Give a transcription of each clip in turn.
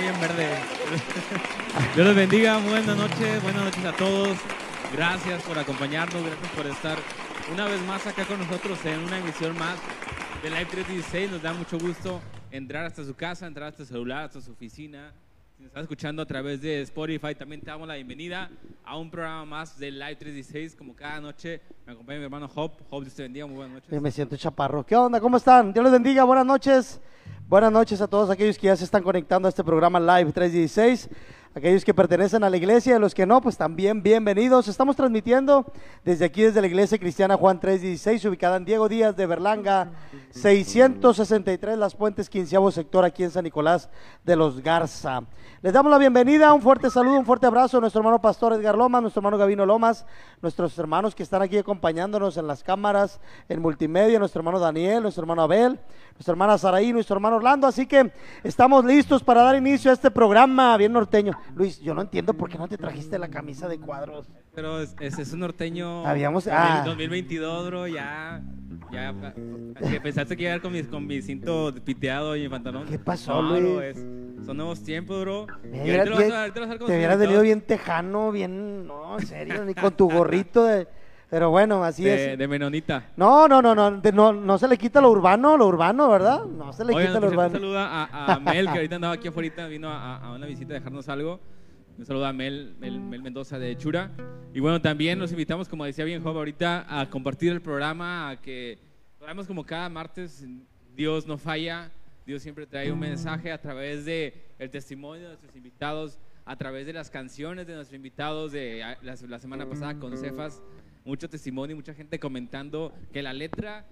Bien verde. Dios les bendiga, buenas noches, buenas noches a todos. Gracias por acompañarnos, gracias por estar una vez más acá con nosotros en una emisión más de Live 316. Nos da mucho gusto entrar hasta su casa, entrar hasta su celular, hasta su oficina. Si nos estás escuchando a través de Spotify, también te damos la bienvenida a un programa más de Live 316. Como cada noche, me acompaña mi hermano Hop. Hop, Dios te bendiga, muy buenas noches. Eh, Me siento chaparro. ¿Qué onda? ¿Cómo están? Dios les bendiga. Buenas noches. Buenas noches a todos aquellos que ya se están conectando a este programa Live 316. Aquellos que pertenecen a la iglesia los que no, pues también bienvenidos. Estamos transmitiendo desde aquí, desde la iglesia cristiana Juan 316, ubicada en Diego Díaz de Berlanga, 663 Las Puentes, quinceavo sector aquí en San Nicolás de los Garza. Les damos la bienvenida, un fuerte saludo, un fuerte abrazo a nuestro hermano pastor Edgar Lomas, nuestro hermano Gavino Lomas, nuestros hermanos que están aquí acompañándonos en las cámaras, en multimedia, nuestro hermano Daniel, nuestro hermano Abel, nuestra hermana Saraí, nuestro hermano Orlando. Así que estamos listos para dar inicio a este programa bien norteño. Luis, yo no entiendo por qué no te trajiste la camisa de cuadros. Pero es- ese es un norteño. Habíamos- 2000 ah. 2022, bro, ya. Ya. que pensaste que iba a ir con mi, con mi cinto piteado y mi pantalón. ¿Qué pasó, No, bro, Luis? es- son nuevos tiempos, bro. Y Mira, ahorita lo vas bien- a- ahorita lo vas a ver con te hubieras venido bien tejano, bien, no, en serio, ni con tu gorrito de... Pero bueno, así de, es. de Menonita. No, no, no, no, de- no, no se le quita lo urbano, lo urbano, ¿verdad? No se le Oigan, quita lo cierto, un urbano. saludo a, a Mel, que ahorita andaba aquí afuera, vino a, a una visita a dejarnos algo. Un saludo a Mel, Mel, Mel Mendoza de Chura. Y bueno, también los invitamos, como decía bien Job ahorita, a compartir el programa, a que sabemos como cada martes Dios no falla, Dios siempre trae un mensaje a través de el testimonio de nuestros invitados, a través de las canciones de nuestros invitados de la, la semana pasada con Cefas, mucho testimonio, mucha gente comentando que la letra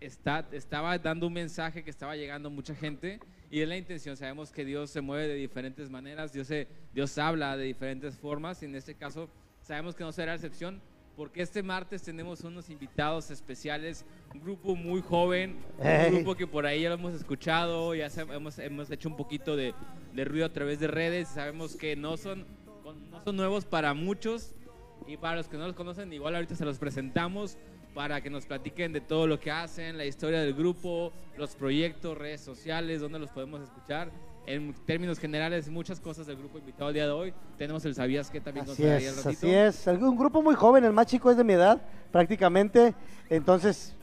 está, estaba dando un mensaje que estaba llegando a mucha gente y es la intención. Sabemos que Dios se mueve de diferentes maneras, Dios, se- Dios habla de diferentes formas y en este caso sabemos que no será excepción porque este martes tenemos unos invitados especiales, un grupo muy joven, un grupo que por ahí ya lo hemos escuchado, ya hemos, hemos hecho un poquito de, de ruido a través de redes, sabemos que no son, no son nuevos para muchos, y para los que no los conocen, igual ahorita se los presentamos para que nos platiquen de todo lo que hacen, la historia del grupo, los proyectos, redes sociales, dónde los podemos escuchar. En términos generales, muchas cosas del grupo invitado el día de hoy. Tenemos el Sabías que también Así nos es, así es. Un grupo muy joven, el más chico es de mi edad, prácticamente. Entonces,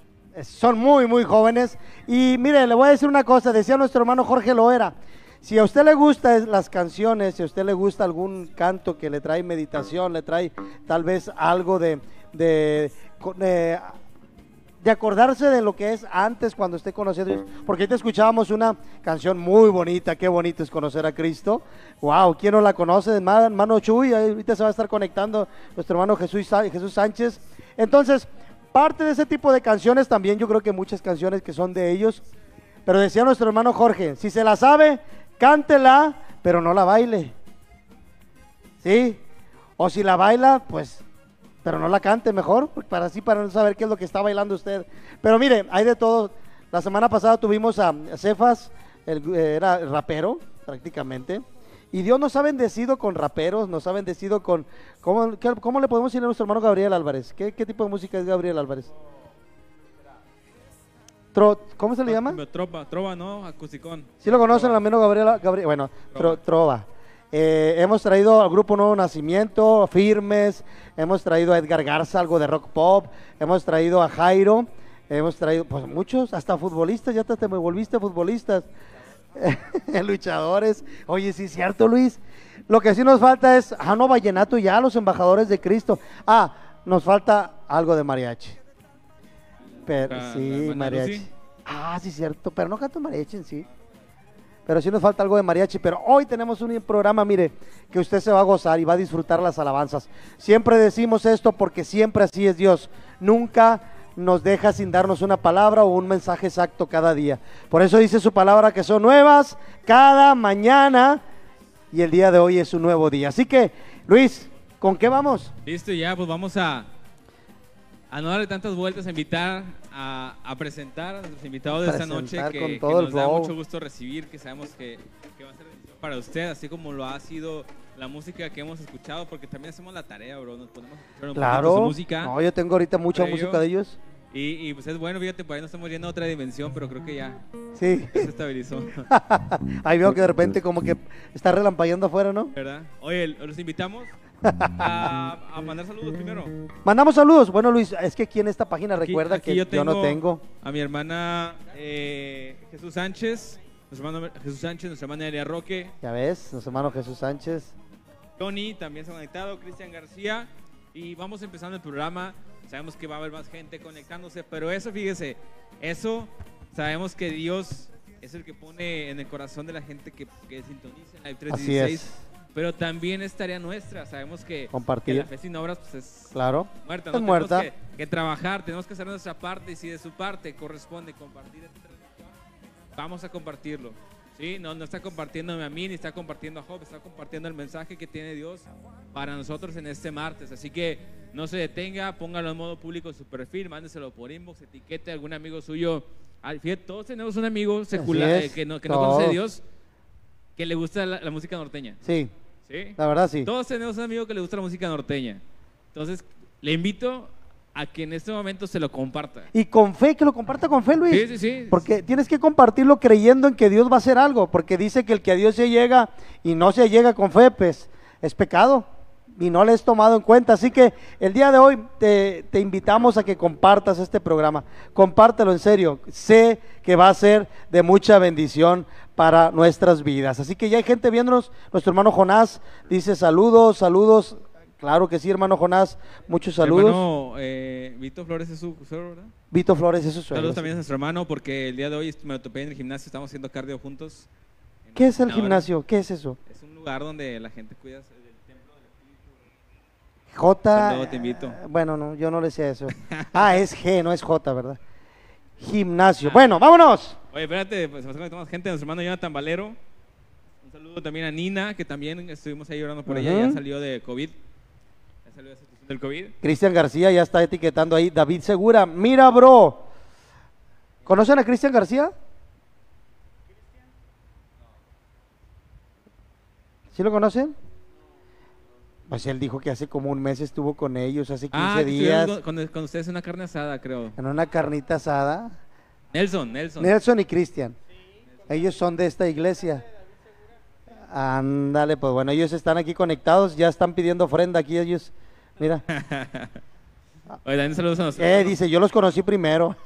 son muy, muy jóvenes. Y mire, le voy a decir una cosa, decía nuestro hermano Jorge Loera. Si a usted le gustan las canciones, si a usted le gusta algún canto que le trae meditación, le trae tal vez algo de, de, de acordarse de lo que es antes cuando esté conociendo a Dios. Porque ahorita escuchábamos una canción muy bonita, qué bonito es conocer a Cristo. Wow, ¿quién no la conoce? Hermano Chuy, ahorita se va a estar conectando nuestro hermano Jesús, Jesús Sánchez. Entonces, parte de ese tipo de canciones también, yo creo que muchas canciones que son de ellos. Pero decía nuestro hermano Jorge, si se la sabe, cántela, pero no la baile. ¿Sí? O si la baila, pues pero no la cante mejor, pues, para así para no saber qué es lo que está bailando usted. Pero mire, hay de todo. La semana pasada tuvimos a Cefas, el, era rapero prácticamente, y Dios nos ha bendecido con raperos, nos ha bendecido con... ¿Cómo, le podemos decir a nuestro hermano Gabriel Álvarez? ¿Qué, qué tipo de música es Gabriel Álvarez? Tro- ¿Cómo se le llama? Trova, trova, ¿no? Acusticón. ¿Sí lo conocen, al menos Gabriela? Gabriel, bueno, tro- Trova. Eh, hemos traído al grupo Nuevo Nacimiento, Firmes, hemos traído a Edgar Garza, algo de rock pop, hemos traído a Jairo, hemos traído, pues muchos, hasta futbolistas, ya te, te me volviste futbolistas, luchadores. Oye, sí es cierto, Luis. Lo que sí nos falta es, ah, no, Vallenato ya, los embajadores de Cristo. Ah, nos falta algo de mariachi. Pero, La- sí, la mariachi. Lucy. Ah, sí, cierto, pero no canto mariachi en sí. Pero sí nos falta algo de mariachi. Pero hoy tenemos un programa, mire, que usted se va a gozar y va a disfrutar las alabanzas. Siempre decimos esto porque siempre así es Dios. Nunca nos deja sin darnos una palabra o un mensaje exacto cada día. Por eso dice su palabra que son nuevas cada mañana y el día de hoy es un nuevo día. Así que, Luis, ¿con qué vamos? Listo, ya, pues vamos a, a no darle tantas vueltas, a invitar a, a presentar a nuestros invitados de esta noche que, que nos da mucho gusto recibir, que sabemos que, que va a ser para usted, así como lo ha sido la música que hemos escuchado, porque también hacemos la tarea, bro, nos ponemos a escuchar un Claro. su música. No, yo tengo ahorita mucha música de ellos. Y, y, pues es bueno, fíjate, por ahí nos estamos yendo a otra dimensión, pero creo que ya, Sí. Se estabilizó. Ahí veo que de repente como que está relampagueando afuera, ¿no? ¿Verdad? Oye, los invitamos a, a mandar saludos primero. Mandamos saludos. Bueno, Luis, es que aquí en esta página Aquí- recuerda aquí que yo, no tengo. A mi hermana eh, Jesús Sánchez, nuestro hermano Jesús Sánchez, nuestra hermana Elia Roque, Ya ves, nuestro hermano Jesús Sánchez. Tony también se ha conectado, Cristian García. Y vamos empezando el programa. Sabemos que va a haber más gente conectándose, pero eso, fíjese, eso sabemos que Dios es el que pone en el corazón de la gente que, que sintoniza en Live Así 316. es. Pero también es tarea nuestra. Sabemos que, Compartir. que la fe sin obras pues, es Claro. muerta. Es ¿no? muerta. Tenemos que, que trabajar, tenemos que hacer nuestra parte y si de su parte corresponde compartir vamos a compartirlo. ¿sí? No, no está compartiéndome a mí ni está compartiendo a Job, está compartiendo el mensaje que tiene Dios para nosotros en este martes. Así que no se detenga, póngalo en modo público en su perfil, mándeselo por inbox, etiquete a algún amigo suyo. Al- Fíjate, todos tenemos un amigo secular es, eh, que no, que no conoce a. Dios que le gusta la, la música norteña. Sí, ¿sí? la verdad sí. Todos tenemos un amigo que le gusta la música norteña. Entonces, le invito a que en este momento se lo comparta. Y con fe, que lo comparta con fe, Luis. Sí, sí, sí. Porque tienes que compartirlo creyendo en que Dios va a hacer algo, porque dice que el que a Dios se llega y no se llega con fe, pues es pecado y no le has tomado en cuenta. Así que el día de hoy te, te invitamos a que compartas este programa. Compártelo en serio. Sé que va a ser de mucha bendición para nuestras vidas. Así que ya hay gente viéndonos. Nuestro hermano Jonás dice saludos, saludos. Claro que sí, hermano Jonás. Muchos saludos. Hermano, eh, Vito Flores es su suegro, ¿verdad? Vito Flores, es su Saludos también a nuestro hermano, porque el día de hoy me lo topé en el gimnasio, estamos haciendo cardio juntos. ¿Qué es el gimnasio? ¿Qué es eso? Es un lugar donde la gente cuida del templo del Espíritu. J. Te invito. eh, Bueno, no, yo no le sé eso. Ah, es G, no es J, ¿verdad? Gimnasio. Bueno, vámonos. Oye, espérate, pues más gente, nuestro hermano Jonathan Valero. Un saludo también a Nina, que también estuvimos ahí orando por ella, ya salió de COVID. Ya salió de del COVID. Cristian García ya está etiquetando ahí. David Segura. Mira, bro. ¿Conocen a Cristian García? ¿Sí lo conocen? Pues él dijo que hace como un mes estuvo con ellos, hace 15 Ah, días, Con, con- con ustedes en una carne asada, creo. en una carnita asada. Nelson, Nelson. Nelson y Cristian. Ellos son de esta iglesia. Ándale, pues bueno, ellos están aquí conectados, ya están pidiendo ofrenda aquí ellos. Mira, Oye, también saludos a eh, hermano, dice, yo los conocí primero.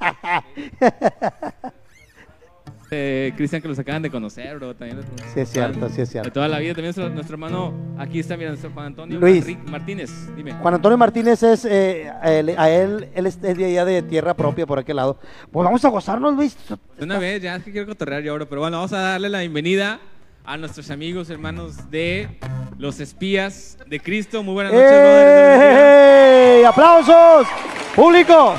eh, Cristian, que los acaban de conocer, bro. También los- Sí es cierto, sí es De cierto. toda la vida. También nuestro, nuestro hermano, aquí está, mira, nuestro Juan Antonio Luis. Martínez. Dime. Juan Antonio Martínez es, eh, a él, a él, él es de allá de tierra propia por aquel lado. Pues vamos a gozarnos, Luis. De una vez, ya es que quiero cotorrear yo ahora, pero bueno, vamos a darle la bienvenida a nuestros amigos, hermanos de los espías de Cristo. Muy buenas noches. ¡Ey! ¡Aplausos! ¡Público!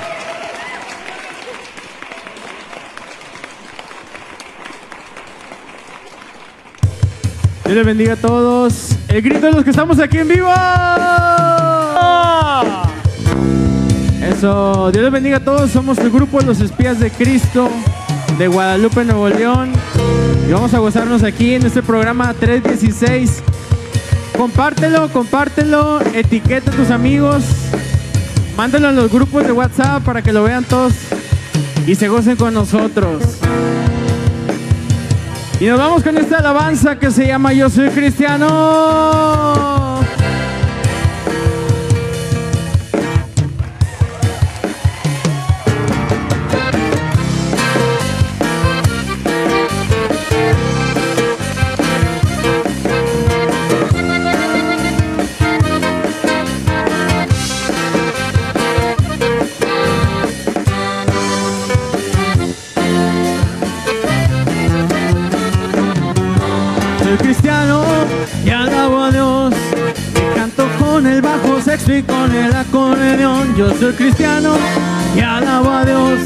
Dios les bendiga a todos. El grito de los que estamos aquí en vivo. Eso, Dios les bendiga a todos. Somos el grupo los espías de Cristo de Guadalupe, Nuevo León. Y vamos a gozarnos aquí en este programa 316. Compártelo, compártelo, etiqueta a tus amigos. Mándalo en los grupos de WhatsApp para que lo vean todos y se gocen con nosotros. Y nos vamos con esta alabanza que se llama Yo soy cristiano. Y alabo a Dios. Y canto con el bajo sexto y con el acordeón. Yo soy cristiano y alabo a Dios.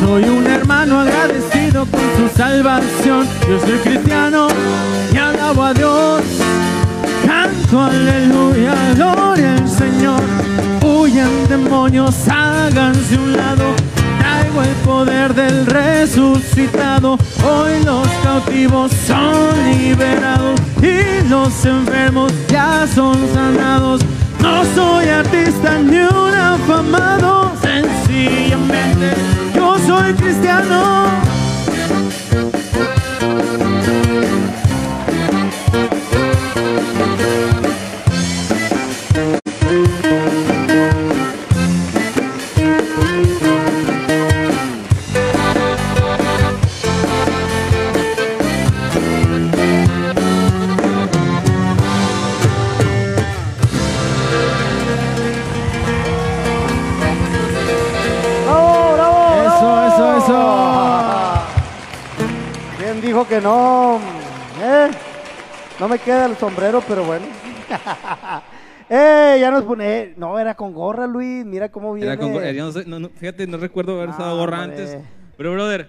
Soy un hermano agradecido con su salvación. Yo soy cristiano y alabo a Dios. Canto aleluya, gloria al Señor. Huyan demonios, háganse un lado. El poder del resucitado. Hoy los cautivos son liberados y los enfermos ya son sanados. No soy artista ni un afamado, sencillamente yo soy cristiano. Sombrero, pero bueno. ¡Eh! Ya nos pone. No, era con gorra, Luis. Mira cómo viene. Era con gorra, no sé, no, no, fíjate, no recuerdo haber usado Ah, gorra hombre. antes. Pero, brother,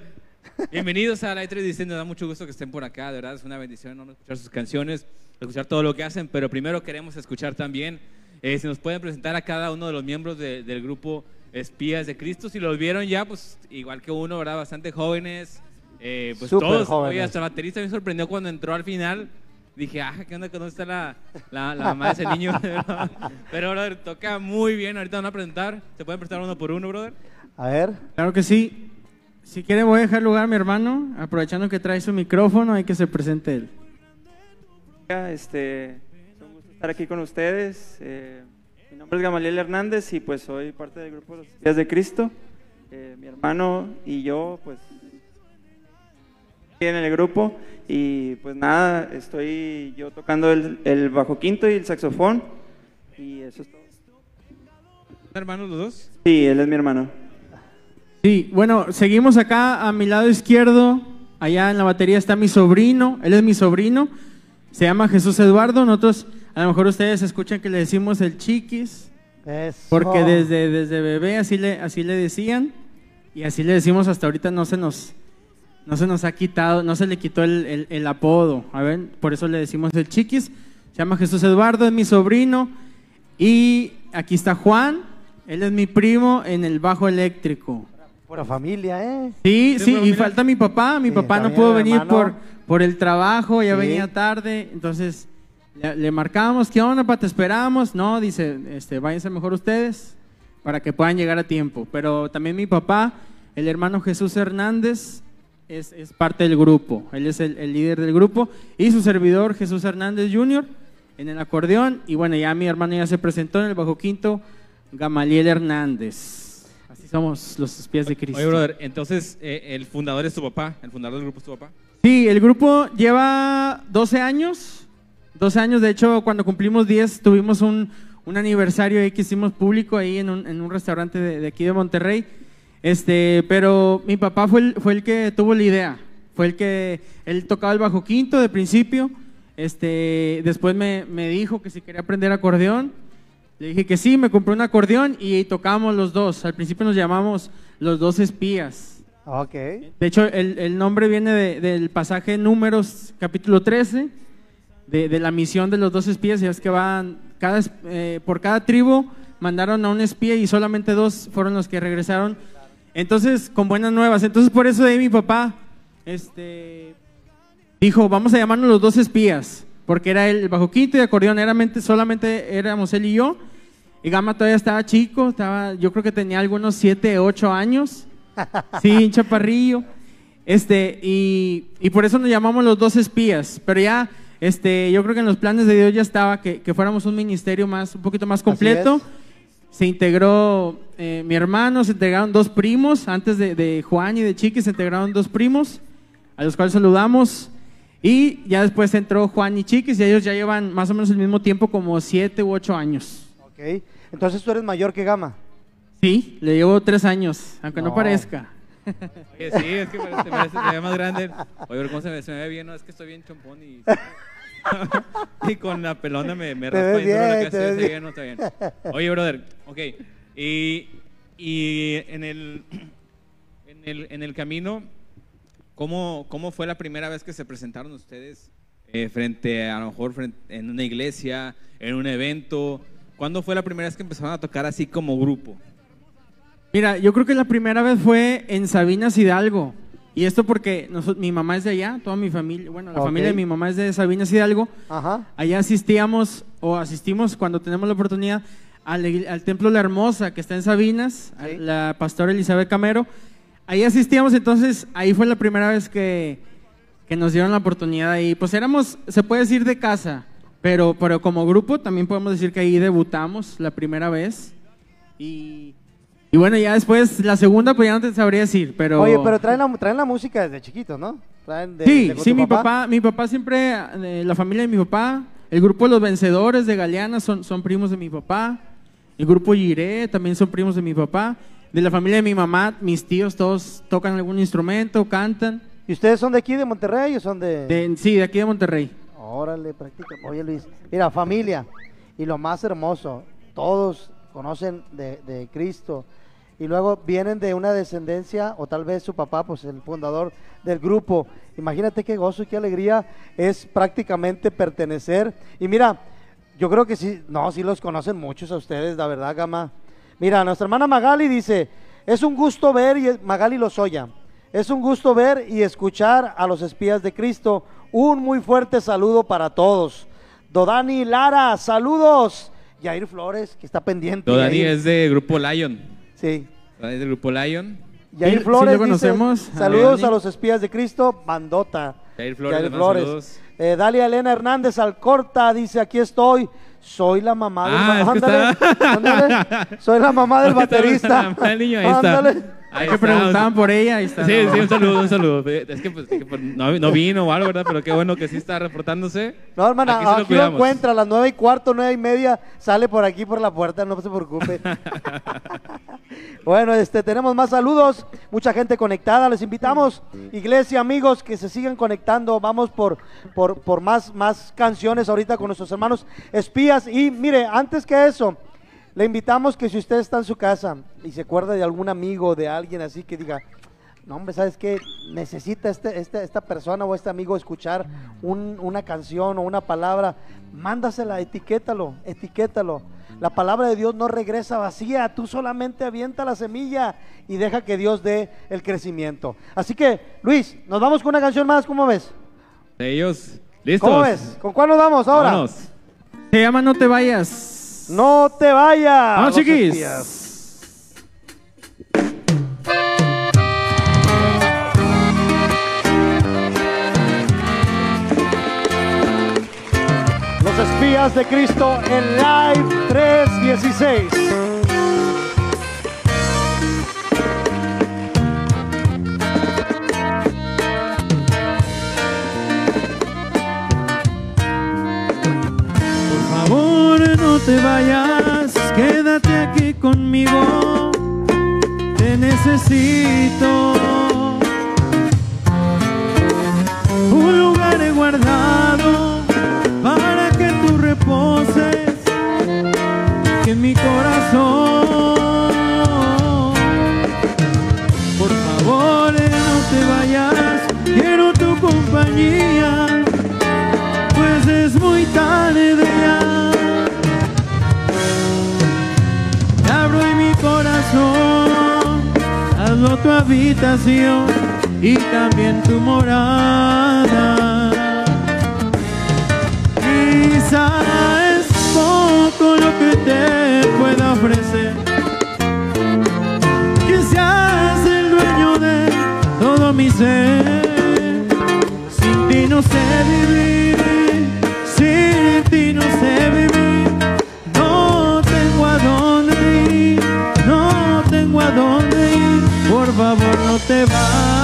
bienvenidos a la E3 Dicen. Nos da mucho gusto que estén por acá. De verdad, es una bendición ¿no? escuchar sus canciones, escuchar todo lo que hacen. Pero primero queremos escuchar también eh, si nos pueden presentar a cada uno de los miembros de- del grupo Espías de Cristo. Si los vieron ya, pues igual que uno, ¿verdad? Bastante jóvenes. Eh, pues Súper todos. jóvenes. Oye, hasta el baterista me sorprendió cuando entró al final. Dije, ah, ¿qué onda? ¿Dónde está la, la, la mamá de ese niño? Pero, brother, toca muy bien. Ahorita van a presentar. ¿Se pueden presentar uno por uno, brother? A ver. Claro que sí. Si quiere voy a dejar lugar a mi hermano, aprovechando que trae su micrófono, hay que se presente él. Este, es un gusto estar aquí con ustedes. Eh, mi nombre es Gamaliel Hernández y pues soy parte del grupo Los Días de Cristo. Eh, mi hermano y yo pues en el grupo y pues nada, estoy yo tocando el, el bajo quinto y el saxofón y eso es todo. ¿Son hermanos los dos? Sí, él es mi hermano. Sí, bueno, seguimos acá a mi lado izquierdo. Allá en la batería está mi sobrino. Él es mi sobrino. Se llama Jesús Eduardo. Nosotros, a lo mejor ustedes escuchan que le decimos el chiquis. Eso. Porque desde, desde bebé así le, así le decían. Y así le decimos hasta ahorita no se nos, no se nos ha quitado, no se le quitó el, el- el apodo. A ver, por eso le decimos el chiquis. Se llama Jesús Eduardo, es mi sobrino. Y aquí está Juan. Él es mi primo en el bajo eléctrico. Pura familia, ¿eh? Sí, Sí, y falta mi papá. Mi Sí, papá no pudo venir por, por el trabajo, ya Sí. venía tarde. Entonces le, le marcamos, ¿qué onda, pa? Te esperamos. No, dice, este, váyanse mejor ustedes para que puedan llegar a tiempo. Pero también mi papá, el hermano Jesús Hernández, es, es parte del grupo. Él es el, el líder del grupo. Y su servidor, Jesús Hernández Jr., en el acordeón. Y bueno, ya mi hermano ya se presentó en el bajo quinto, Gamaliel Hernández. Así somos los espías de Cristo. Oye, brother, entonces eh, el fundador es tu papá. El fundador del grupo es tu papá. Sí, el grupo lleva 12 años. 12 años, de hecho, cuando cumplimos 10 tuvimos un, un aniversario ahí que hicimos público ahí en un, en un restaurante de, de aquí de Monterrey. Este, pero mi papá fue el, fue el que tuvo la idea. Fue el que, él tocaba el bajo quinto de principio. Este, después me, me dijo que si quería aprender acordeón. Le dije que sí, me compré un acordeón y tocábamos los dos. Al principio nos llamamos los dos espías. Ok. De hecho, el, el nombre viene de- del pasaje Números, capítulo 13, de, de la misión de los dos espías. Y es que van, cada, eh, por cada tribu mandaron a un espía y solamente dos fueron los que regresaron. Entonces, con buenas nuevas. Entonces, por eso de ahí mi papá este, dijo, vamos a llamarnos los dos espías. Porque era el bajo quinto y acordeón, era mente- solamente éramos él y yo. Y Gama todavía estaba chico, estaba, yo creo que tenía algunos 7, 8 años. Sí, un chaparrillo. Este, y, y por eso nos llamamos los dos espías. Pero ya, este, yo creo que en los planes de Dios ya estaba que, que fuéramos un ministerio más, un poquito más completo. Se integró eh, mi hermano, se integraron dos primos. Antes de, de Juan y de Chiqui se integraron dos primos, a los cuales saludamos. Y ya después entró Juan y Chiquis y ellos ya llevan más o menos el mismo tiempo, como siete u ocho años. Ok. Entonces tú eres mayor que Gama. Sí, le llevo tres años, aunque no, No. parezca. Oye, sí, es que parece, parece- se ve más grande. Oye, pero ¿cómo se me, se me ve bien? No, es que estoy bien chompón y... y con la pelona me, me Te raspa ves bien la bien, cabeza. bien. no está bien. Oye, brother, ok. Y, y en, el, en, el, en el camino, ¿cómo, ¿cómo fue la primera vez que se presentaron ustedes eh, frente, a lo mejor, frente- en una iglesia, en un evento? ¿Cuándo fue la primera vez que empezaron a tocar así como grupo? Mira, yo creo que la primera vez fue en Sabinas Hidalgo. Y esto porque mi mamá es de allá, toda mi familia, bueno, la Ok. familia de mi mamá es de Sabinas Hidalgo. Ajá. Allá asistíamos o asistimos cuando tenemos la oportunidad al, al Templo La Hermosa que está en Sabinas, Sí. la pastora Elizabeth Camero. Ahí asistíamos, entonces ahí fue la primera vez que, que nos dieron la oportunidad ahí. Pues éramos, se puede decir de casa, pero, pero como grupo también podemos decir que ahí debutamos la primera vez. Y, y bueno, ya después la segunda pues ya no te sabría decir, pero... Oye, pero traen la, traen la música desde chiquitos, ¿no? Traen de- Sí, de sí, mi papá, mi papá siempre, eh, la familia de mi papá, el grupo Los Vencedores de Galeana son, son primos de mi papá, el grupo Giré también son primos de mi papá, de la familia de mi mamá, mis tíos todos tocan algún instrumento, cantan, ¿Y ustedes son de aquí, de Monterrey o son de...? De- sí, de aquí de Monterrey. Órale, practica. Oye, Luis, mira, familia, y lo más hermoso, todos conocen de, de Cristo, y luego vienen de una descendencia, o tal vez su papá, pues el fundador del grupo. Imagínate qué gozo y qué alegría es prácticamente pertenecer. Y mira, yo creo que sí, no, sí los conocen muchos a ustedes, la verdad, Gama. Mira, nuestra hermana Magali dice, es un gusto ver, y Magali Lozoya, es un gusto ver y escuchar a los espías de Cristo. Un muy fuerte saludo para todos. Dodani Lara, saludos. Yair Flores, que está pendiente. No, Dani Yair. es de Grupo Lion. Sí. Dani es del Grupo Lion. Yair Sí, sí Flores lo dice, conocemos, a saludos a los espías de Cristo, Bandota. Jair Flores, Yair Flores. saludos. Eh, Dalia Elena Hernández Alcorta dice, aquí estoy. Soy la mamá del Ah, ándale, está- ándale. Soy la mamá del baterista. mamá niño, ahí está. Ándale. Ahí que preguntaban por ella, ahí está. Sí, no. sí, un saludo, un saludo. Es que, pues, que, pues, no, no vino o algo, ¿verdad? Pero qué bueno que sí está reportándose. No, hermana, Aquí aquí, lo lo cuidamos. encuentra a las nueve y cuarto, nueve y media, sale por aquí por la puerta, no se preocupe. bueno, este, tenemos más saludos, mucha gente conectada, les invitamos, iglesia, amigos, que se sigan conectando, vamos por, por, por más, más canciones ahorita con nuestros hermanos espías. Y mire, antes que eso, le invitamos que si usted está en su casa y se acuerda de algún amigo, de alguien así que diga, no, hombre, ¿sabes qué? Necesita este, este- esta persona o este amigo escuchar un- una canción o una palabra. Mándasela, etiquétalo, etiquétalo. La palabra de Dios no regresa vacía. Tú solamente avienta la semilla y deja que Dios dé el crecimiento. Así que, Luis, nos vamos con una canción más. ¿Cómo ves? De ellos. ¿Listos? ¿Cómo ves? ¿Con cuál nos vamos ahora? Vámonos. Se llama No te vayas. No te vayas. Vamos, los chiquis. espías. Los espías de Cristo en Live 316. Te vayas, quédate aquí conmigo. Te necesito. Un lugar guardado para que tú reposes en mi corazón. Por favor, no te vayas, quiero tu compañía tu habitación y también tu morada. Quizá es poco lo que te pueda ofrecer, seas el dueño de todo mi ser. Sin ti no sé vivir, no te vayas.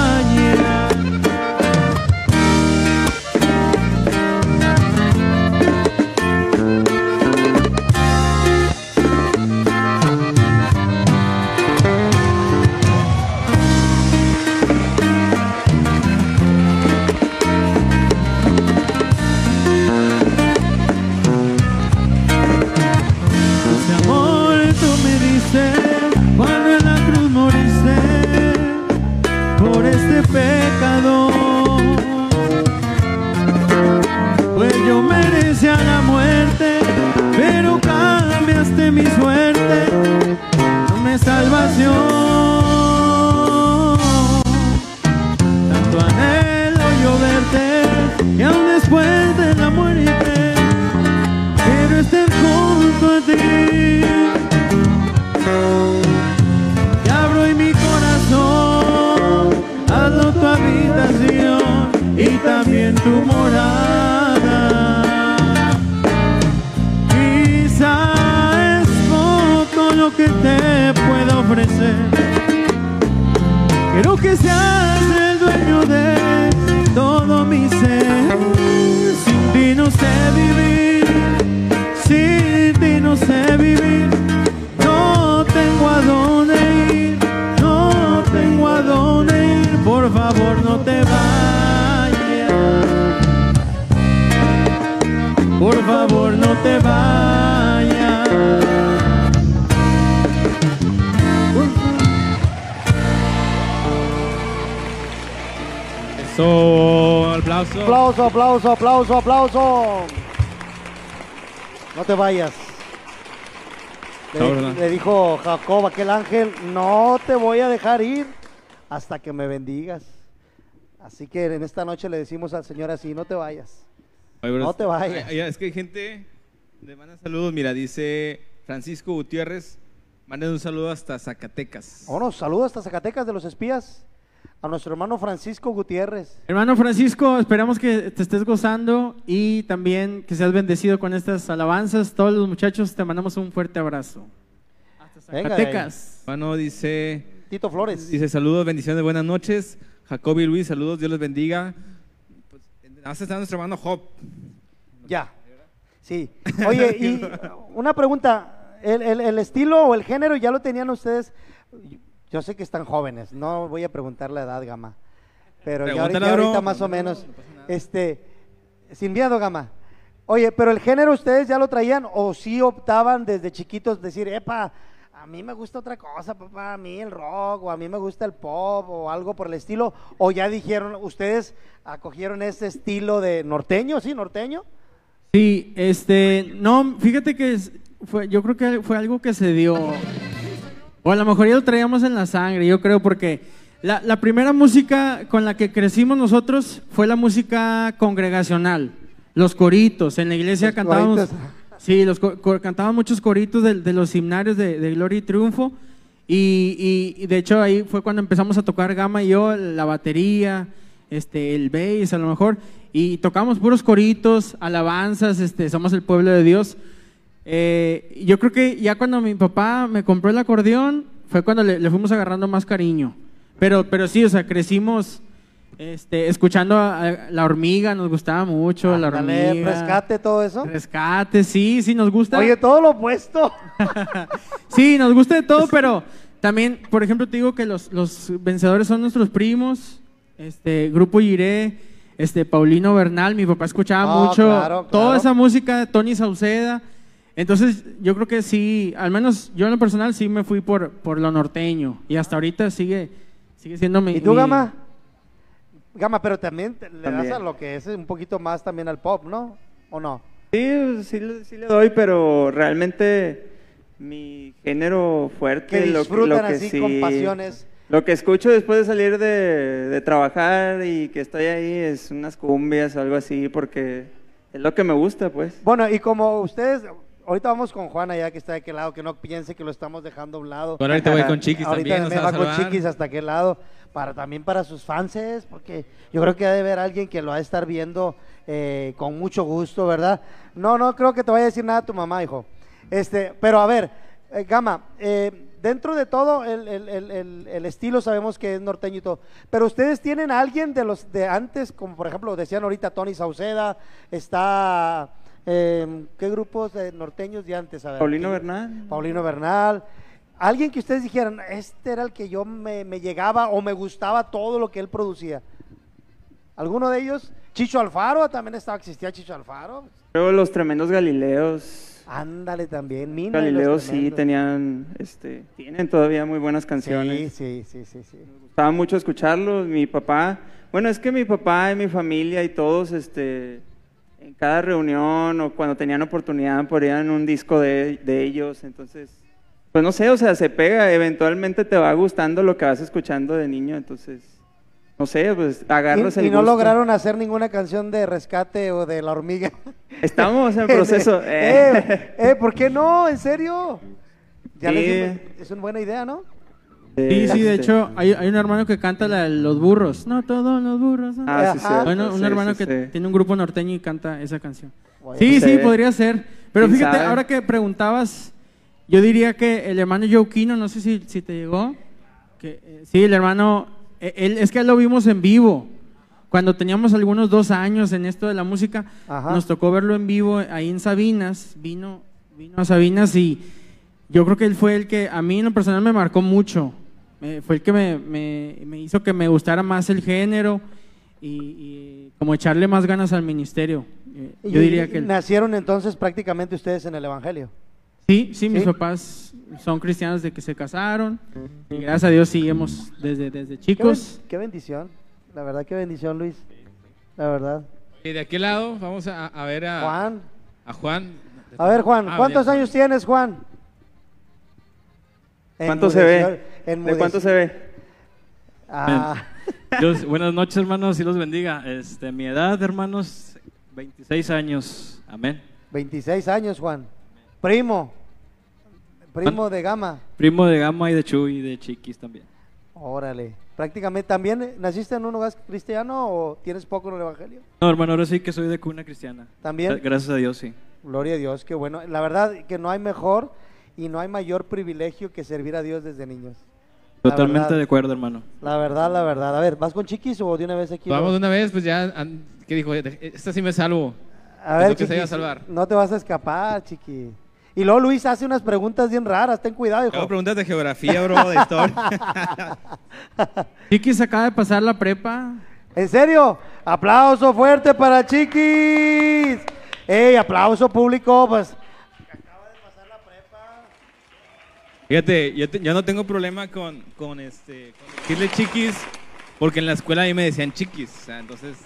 Aplauso, aplauso, aplauso. No te vayas. Le, No, le dijo Jacob, aquel ángel, no te voy a dejar ir hasta que me bendigas. Así que en esta noche le decimos al Señor así, no te vayas. Oye, bro, No te vayas. ay, ay, es que hay gente. Le mandan saludos. Mira, dice Francisco Gutiérrez. Manden un saludo hasta Zacatecas. Vámonos, saludos hasta Zacatecas de los espías. A nuestro hermano Francisco Gutiérrez. Hermano Francisco, esperamos que te estés gozando y también que seas bendecido con estas alabanzas. Todos los muchachos te mandamos un fuerte abrazo. Hasta Zacatecas. Hermano dice. Tito Flores. Dice saludos, bendiciones, buenas noches. Jacob y Luis, saludos, Dios les bendiga. Pues, está nuestro hermano Job. Ya. Sí. Oye, y una pregunta. ¿El, el- el estilo o el género ya lo tenían ustedes? Yo sé que están jóvenes, no voy a preguntar la edad, Gama. Pero ya ahorita, más o menos. Este, sin miedo, Gama. Oye, pero el género ustedes ya lo traían o sí optaban desde chiquitos decir, epa, a mí me gusta otra cosa, papá, a mí el rock o a mí me gusta el pop o algo por el estilo, o ya dijeron, ustedes acogieron ese estilo de norteño, sí, norteño. Sí, este, no, fíjate que es- fue, yo creo que fue algo que se dio, o a lo mejor ya lo traíamos en la sangre, yo creo, porque la, la primera música con la que crecimos nosotros fue la música congregacional, los coritos, en la iglesia Los cantábamos, coritos. sí, los cantaban muchos coritos de, de los himnarios de, de Gloria y Triunfo, y, y- y de hecho ahí fue cuando empezamos a tocar Gama y yo, la batería, este, el bass a lo mejor, y tocamos puros coritos, alabanzas, este, somos el pueblo de Dios. Eh, yo creo que ya cuando mi papá me compró el acordeón, fue cuando le, le fuimos agarrando más cariño. Pero, pero sí, o sea, crecimos este, escuchando a, a La Hormiga, nos gustaba mucho, La Hormiga. rescate, todo eso. Rescate, sí, sí, nos gusta. Oye, todo lo opuesto. Sí, nos gusta de todo, pero también, por ejemplo, te digo que los, los vencedores son nuestros primos, este Grupo Giré, este Paulino Bernal, mi papá escuchaba Ah, mucho claro, toda esa música Tony Sauceda. Entonces, yo creo que sí, al menos yo en lo personal sí me fui por, por lo norteño y hasta ahorita sigue, sigue siendo mi... ¿Y tú, mi- Gama? Gama, pero también te- le das a lo que es un poquito más también al pop, ¿no? ¿O no? Sí, sí, le- sí le doy, pero realmente mi género fuerte, Que lo, disfrutan lo que así sí- con pasiones. Lo que escucho después de salir de, de trabajar y que estoy ahí es unas cumbias o algo así, porque es lo que me gusta, pues. Bueno, y como ustedes, ahorita vamos con Juana ya que está de aquel lado, que no piense que lo estamos dejando a un lado. Bueno, ahorita voy con Chiquis ahorita también. me va va a con. Chiquis hasta aquel lado, para también para sus fans, porque yo creo que ha de haber alguien que lo ha de estar viendo eh, con mucho gusto, ¿verdad? No, no creo que te vaya a decir nada tu mamá, hijo. Este, pero a ver, eh, Gama, eh, dentro de todo el, el- el- el- el estilo sabemos que es norteño y todo, pero ustedes tienen a alguien de los de antes, como por ejemplo decían ahorita Tony Sauceda, está, eh, ¿qué grupos de norteños de antes? A ver, Paulino. Bernal. Paulino Bernal. Alguien que ustedes dijeran, este era el que yo me, me llegaba o me gustaba todo lo que él producía. ¿Alguno de ellos? Chicho Alfaro, también estaba, existía Chicho Alfaro. Luego los tremendos Galileos. Ándale también, Mina. Galileos sí tenían, este, tienen todavía muy buenas Sí, canciones. sí, sí, sí, sí. Me gustaba mucho escucharlos. Mi papá, bueno, es que mi papá y mi familia y todos, este, en cada reunión o cuando tenían oportunidad ponían un disco de, de ellos. Entonces, pues no sé, o sea, se pega. Eventualmente te va gustando lo que vas escuchando de niño. Entonces, no sé, pues agarras Y, el y no gusto. lograron hacer ninguna canción de rescate o de la hormiga. Estamos en proceso. eh, eh, ¿por qué no? ¿En serio? Ya Sí. les es una buena idea, ¿no? Sí, sí, de Este, hecho, hay, hay un hermano que canta la de los burros. No, todos los burros. Ah, sí, cierto, Bueno, un sí, hermano sí, que sí. tiene un grupo norteño y canta esa canción. Bueno, Sí, sí, podría ser. Pero ¿Quién fíjate, sabe? ahora que preguntabas, yo diría que el hermano Joaquino, no sé si, si te llegó, que eh, sí, el hermano, eh, él, es que lo vimos en vivo. Cuando teníamos algunos dos años en esto de la música, Ajá. nos tocó verlo en vivo ahí en Sabinas, vino, vino a Sabinas y yo creo que él fue el que a mí en lo personal me marcó mucho. Eh, fue el que me, me- me hizo que me gustara más el género y, y como echarle más ganas al ministerio. Eh, Y- yo diría que... nacieron entonces prácticamente ustedes en el Evangelio. Sí, sí, mis ¿Sí? papás son cristianos de que se casaron y gracias a Dios sí hemos desde, desde Qué, chicos. ben- qué bendición, la verdad qué bendición Luis. la verdad. Y de aquel lado vamos a, a ver a Juan. A Juan. A ver, Juan, Ah, ¿cuántos venía. años tienes, Juan? ¿Cuánto se ve? ¿De cuánto se ve? Ah, Dios- buenas noches, hermanos, y los bendiga. Este, mi edad, hermanos, 26 años. Amén. 26 años, Juan. Primo. Primo de gama. Primo de Gama y de Chuy y de Chiquis también. Órale. Prácticamente, ¿también eh, naciste en un hogar cristiano o tienes poco en el Evangelio? No, hermano, ahora sí que soy de cuna cristiana. ¿También? Gra- Gracias a Dios, sí. Gloria a Dios, qué bueno. La verdad que no hay mejor y no hay mayor privilegio que servir a Dios desde niños. Totalmente verdad. de acuerdo, hermano. La verdad, la verdad. A ver, ¿vas con chiquis o de una vez aquí? Vamos de una vez, pues ya. ¿Qué dijo? Esta sí me salvo. A ver, a salvar. no te vas a escapar, chiqui. Y luego Luis hace unas preguntas bien raras, ten cuidado, hijo. Hago preguntas de geografía, bro, de historia. Chiquis acaba de pasar la prepa. ¿En serio? Aplauso fuerte para Chiquis. ¡Ey, aplauso público! Pues Fíjate, yo, te- yo no tengo problema con, con este con decirle chiquis, porque en la escuela a mí me decían chiquis. o sea, entonces,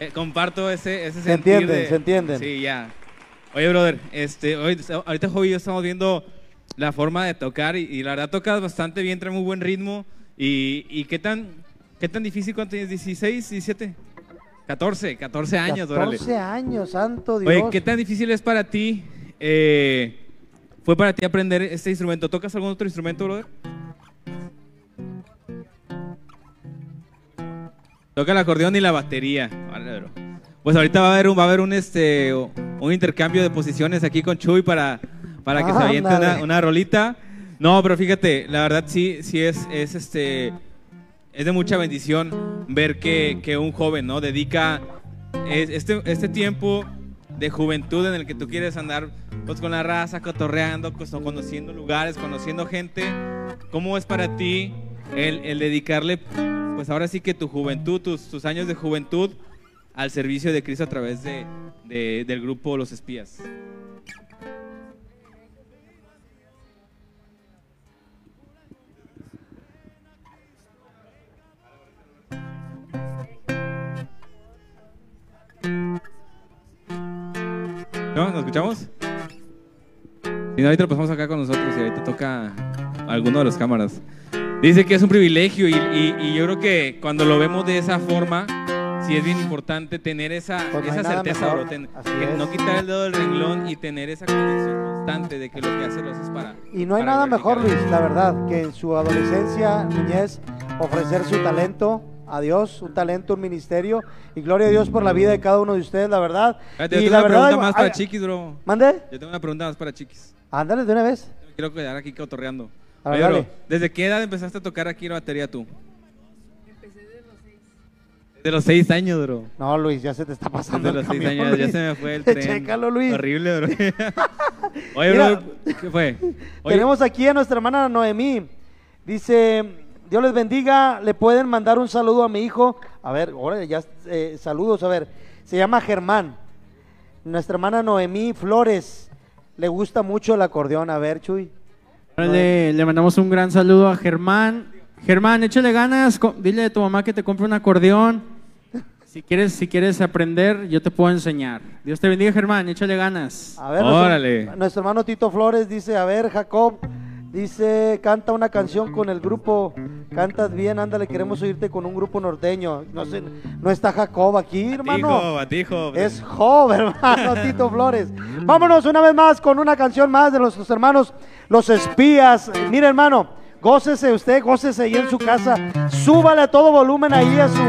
eh, comparto ese, ese Se sentir entienden, de- se entienden. Sí, ya. Oye, brother, este, hoy, ahorita Jovi y yo estamos viendo la forma de tocar y, y la verdad tocas bastante bien, trae muy buen ritmo. ¿Y, y qué, tan, qué tan difícil? ¿Cuánto tienes? ¿16, 17? 14, 14 años, órale. 14 años, santo Dios. Oye, ¿qué tan difícil es para ti? eh, ¿Fue para ti aprender este instrumento? ¿Tocas algún otro instrumento, brother? Toca el acordeón y la batería. Vale, bro. Pues ahorita va a haber un, va a haber un, este, un intercambio de posiciones aquí con Chuy para, para que se aviente Ándale. una, una rolita. No, pero fíjate, la verdad sí, sí es, es este, es de mucha bendición ver que, que un joven, ¿no? Dedica es- este, este tiempo de juventud en el que tú quieres andar pues con la raza, cotorreando, pues, conociendo lugares, conociendo gente. ¿Cómo es para ti el, el dedicarle, pues ahora sí que tu juventud, tus, tus años de juventud al servicio de Cristo a través de, de- del grupo Los Espías? ¿No? ¿Nos escuchamos? Y no, ahorita lo pasamos acá con nosotros y ahorita toca alguno de los cámaras. Dice que es un privilegio y, y- y yo creo que cuando lo vemos de esa forma, sí es bien importante tener esa, Pues no esa certeza, bro, ten- que es. no quitar el dedo del renglón y tener esa convicción constante de que lo que haces lo haces para. Y no hay nada mejor, Luis, la verdad, que en su adolescencia, niñez, ofrecer su talento a Dios, un talento, un ministerio. Y gloria a Dios por la vida de cada uno de ustedes, la verdad. Yo y tengo la una verdad, pregunta más para ay, Chiquis, bro. ¿Mande? Yo tengo una pregunta más para Chiquis. Ándale de una vez. Quiero quedar aquí cotorreando. A ver, Oye, bro. ¿desde qué edad empezaste a tocar aquí la batería tú? Empecé de los seis. De los seis años, bro. No, Luis, ya se te está pasando. Desde el los seis camión, años, ya se me fue el tren. Chécalo, Luis. Horrible, bro. Oye, Mira. bro, ¿qué fue? Oye, Tenemos aquí a nuestra hermana Noemí. Dice, Dios les bendiga, le pueden mandar un saludo a mi hijo. A ver, ahora ya eh, saludos, a ver. Se llama Germán. Nuestra hermana Noemí Flores. Le gusta mucho el acordeón. A ver, Chuy. Órale, le mandamos un gran saludo a Germán. Germán, échale ganas, dile a tu mamá que te compre un acordeón. Si quieres, si quieres aprender, yo te puedo enseñar. Dios te bendiga, Germán, échale ganas. A ver, Órale. Nuestro, nuestro hermano Tito Flores dice, a ver, Jacob, dice, canta una canción con el grupo, cantas bien, ándale, queremos oírte con un grupo norteño. No sé, no está Jacob aquí, hermano. Batijo, batijo. Es joven, hermano Tito Flores. Vámonos una vez más con una canción más de nuestros hermanos, los espías. Mire, hermano, gócese usted, gócese ahí en su casa. Súbale a todo volumen ahí a su,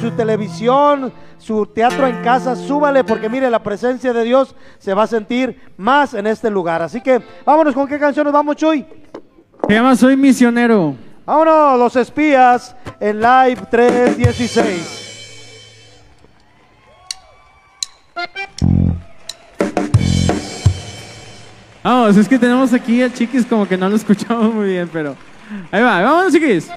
su televisión, su teatro en casa. Súbale porque mire, la presencia de Dios se va a sentir más en este lugar. Así que vámonos con qué canción nos vamos, Chuy. Se llama Soy Misionero. Vámonos, los espías en Live 316. Vamos, es que tenemos aquí a Chiquis como que no lo escuchamos muy bien, pero ahí va, vamos Chiquis.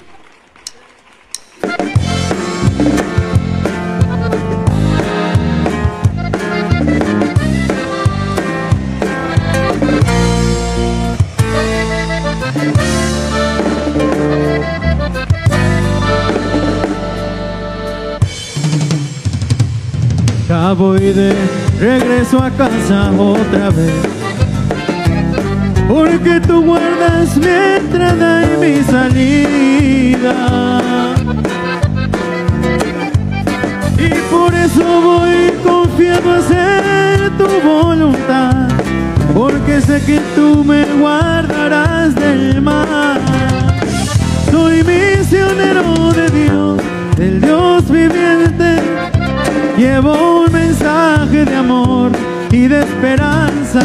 Voy de regreso a casa otra vez. Porque tú guardas mi entrada y mi salida. Y por eso voy confiado a hacer tu voluntad. Porque sé que tú me guardarás del mal. Soy misionero de Dios, del Dios viviente. Llevo un mensaje de amor y de esperanza.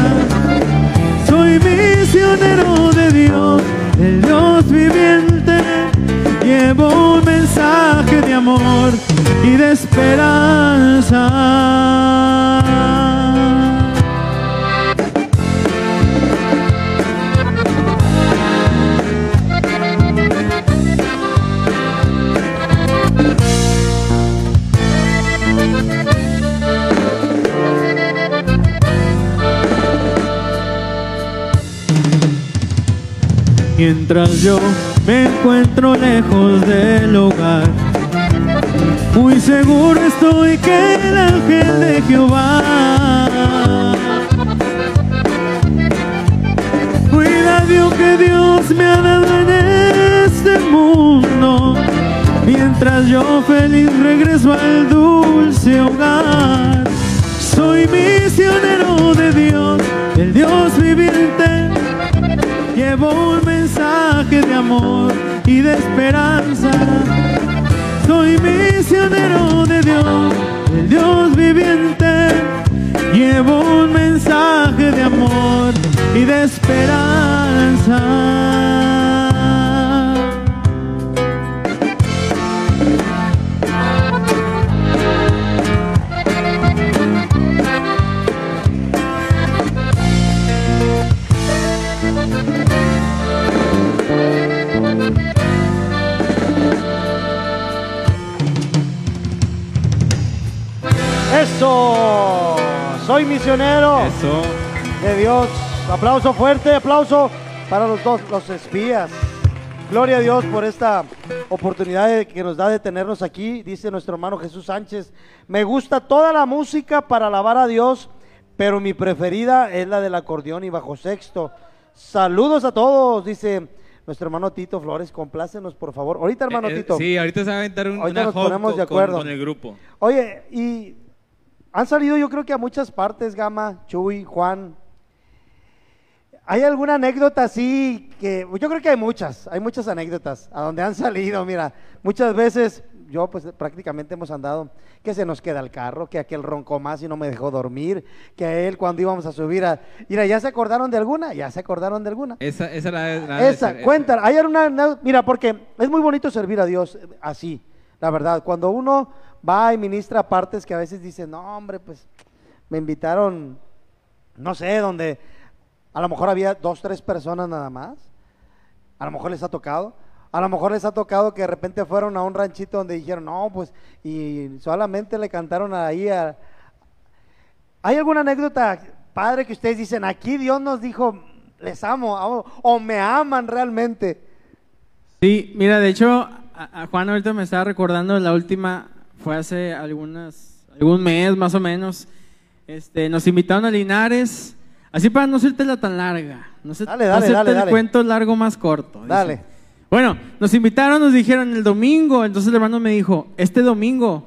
Soy misionero de Dios, del Dios viviente. Llevo un mensaje de amor y de esperanza. Mientras yo me encuentro lejos del hogar, muy seguro estoy que el ángel de Jehová cuida lo que Dios me ha dado en este mundo. Mientras yo feliz regreso al dulce hogar, soy misionero de Dios, del Dios viviente. Llevo un mensaje de amor y de esperanza. Soy misionero de Dios, del Dios viviente. Llevo un mensaje de amor y de esperanza. Soy misionero Eso. de Dios. Aplauso fuerte, aplauso para los dos, los espías. Gloria a Dios por esta oportunidad que nos da de tenernos aquí, dice nuestro hermano Jesús Sánchez. Me gusta toda la música para alabar a Dios, pero mi preferida es la del acordeón y bajo sexto. Saludos a todos, dice nuestro hermano Tito Flores. Complácenos, por favor. Ahorita, hermano Eh, eh, Tito. Sí, ahorita se va a aventar un, Ahorita una nos ponemos con, de acuerdo. con el grupo. Oye, y han salido yo creo que a muchas partes, Gama, Chuy, Juan. ¿Hay alguna anécdota así que, yo creo que hay muchas, hay muchas anécdotas a donde han salido, mira, muchas veces yo pues prácticamente hemos andado, que se nos queda el carro, que aquel roncó más y no me dejó dormir, que a él cuando íbamos a subir a, mira, ¿ya se acordaron de alguna? ¿Ya se acordaron de alguna? Esa, esa la, la Esa, ser- cuéntala. Hay mira, porque es muy bonito servir a Dios eh, así, la verdad. Cuando uno va y ministra partes que a veces dice, no, hombre, pues me invitaron, no sé, donde a lo mejor había dos, tres personas nada más. A lo mejor les ha tocado. A lo mejor les ha tocado que de repente fueron a un ranchito donde dijeron, no, pues, y solamente le cantaron ahí a... ¿Hay alguna anécdota, padre, que ustedes dicen, aquí Dios nos dijo, les amo, amo", o me aman realmente? Sí, mira, de hecho, a Juan ahorita me estaba recordando la última, fue hace algunas, algún mes más o menos. Este, nos invitaron a Linares, así para no hacértela tan larga, no, sé, Dale, dale, hacerte dale, el cuento largo más corto. dice. Dale. Bueno, nos invitaron, nos dijeron el domingo, entonces el hermano me dijo, este domingo,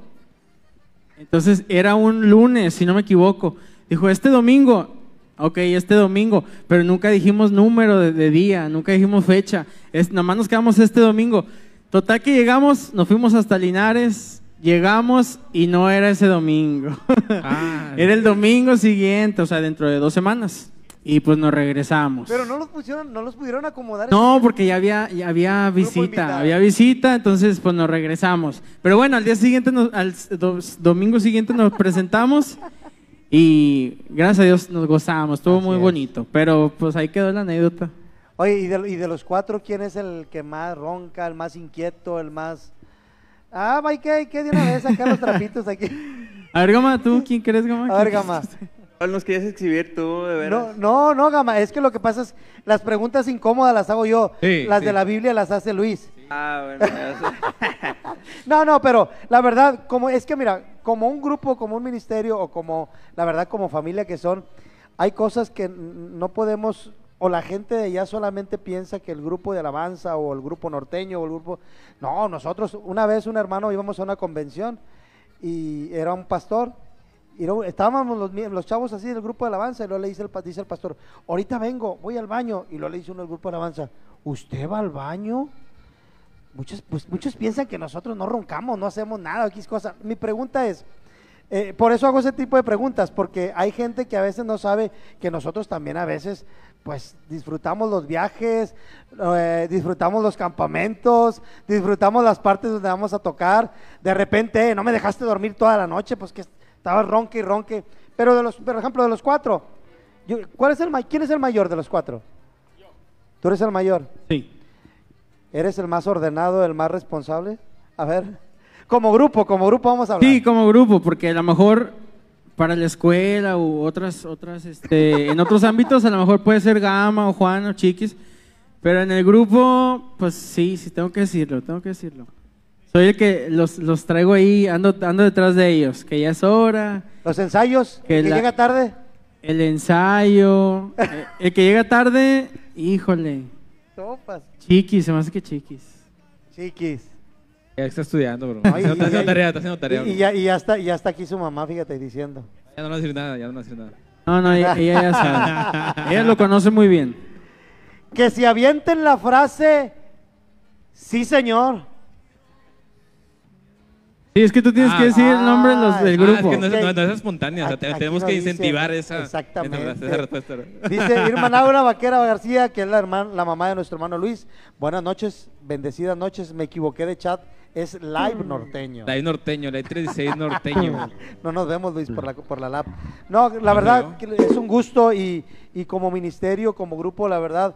entonces era un lunes, si no me equivoco, dijo, este domingo, ok, este domingo, pero nunca dijimos número de, de día, nunca dijimos fecha, es, nomás nos quedamos este domingo. Total que llegamos, nos fuimos hasta Linares, llegamos y no era ese domingo, Ah, era el domingo siguiente, o sea, dentro de dos semanas, y pues nos regresamos. Pero no los pusieron, no los pudieron acomodar. No, porque ya había, ya había visita, había visita, entonces pues nos regresamos. Pero bueno, al día siguiente, nos- al domingo siguiente nos presentamos y gracias a Dios nos gozamos, estuvo Así muy es. bonito. Pero pues ahí quedó la anécdota. Oye, ¿y de, y de los cuatro, ¿quién es el que más ronca, el más inquieto, el más... Ah, hay que, hay que de una vez sacar los trapitos aquí. A ver, Gama, ¿tú quién crees, Gama? A ver, ¿Quién Gama. nos quieres exhibir tú, de No, veras? no, no, Gama, es que lo que pasa es, las preguntas incómodas las hago yo, Sí, las sí. de la Biblia las hace Luis. Ah, bueno. No, no, pero la verdad, como es que mira, como un grupo, como un ministerio o como la verdad como familia que son, hay cosas que n- no podemos o la gente de allá solamente piensa que el grupo de alabanza o el grupo norteño o el grupo no, nosotros una vez un hermano íbamos a una convención y era un pastor y luego estábamos los, chavos así del grupo de alabanza y luego le dice el, dice el pastor, ahorita vengo, voy al baño y luego le dice uno del grupo de alabanza, ¿usted va al baño? Muchos, pues, muchos piensan que nosotros no roncamos, no hacemos nada, X cosa. Mi pregunta es, eh, por eso hago ese tipo de preguntas, porque hay gente que a veces no sabe que nosotros también a veces, pues, disfrutamos los viajes, eh, disfrutamos los campamentos, disfrutamos las partes donde vamos a tocar. De repente, no me dejaste dormir toda la noche, pues que estaba ronque y ronque. Pero, de los, por ejemplo, de los cuatro, yo- ¿cuál es el, ¿quién es el mayor de los cuatro? Tú eres el mayor. Sí. ¿Eres el más ordenado, el más responsable? A ver, como grupo, como grupo vamos a hablar. Sí, como grupo, porque a lo mejor para la escuela u otras, otras, este, en otros ámbitos a lo mejor puede ser Gama o Juan o Chiquis, pero en el grupo, pues sí, sí, tengo que decirlo, tengo que decirlo. Soy el que los, los traigo ahí, ando, ando detrás de ellos, que ya es hora, Los ensayos, Que el que la- llega tarde. el ensayo, eh, el que llega tarde, híjole, Topas. Chiquis, se me hace que Chiquis. Chiquis. Ya está estudiando, bro. Ay, está y- haciendo y- tarea, está haciendo tarea. Y, ya, y ya está, y ya está aquí su mamá, fíjate, diciendo. Ya no va a decir nada, ya no va a decir nada. No, no, ella, ella ya sabe. ella lo conoce muy bien. Que se avienten la frase, sí señor. Sí, es que tú tienes Ah, que decir el nombre de los, del ah, Ah, grupo. es que no es, no- no es espontánea, o sea, tenemos que dice- incentivar esa, Exactamente. esa, esa respuesta. Dice Irma Laura Vaquera García, que es la, hermana, la mamá de nuestro hermano Luis. Buenas noches, bendecidas noches. Me equivoqué de chat. Es live norteño. La I norteño, la I36 norteño. No nos vemos, Luis, por la, por la lab. No, la verdad que es un gusto y, y como ministerio, como grupo, la verdad,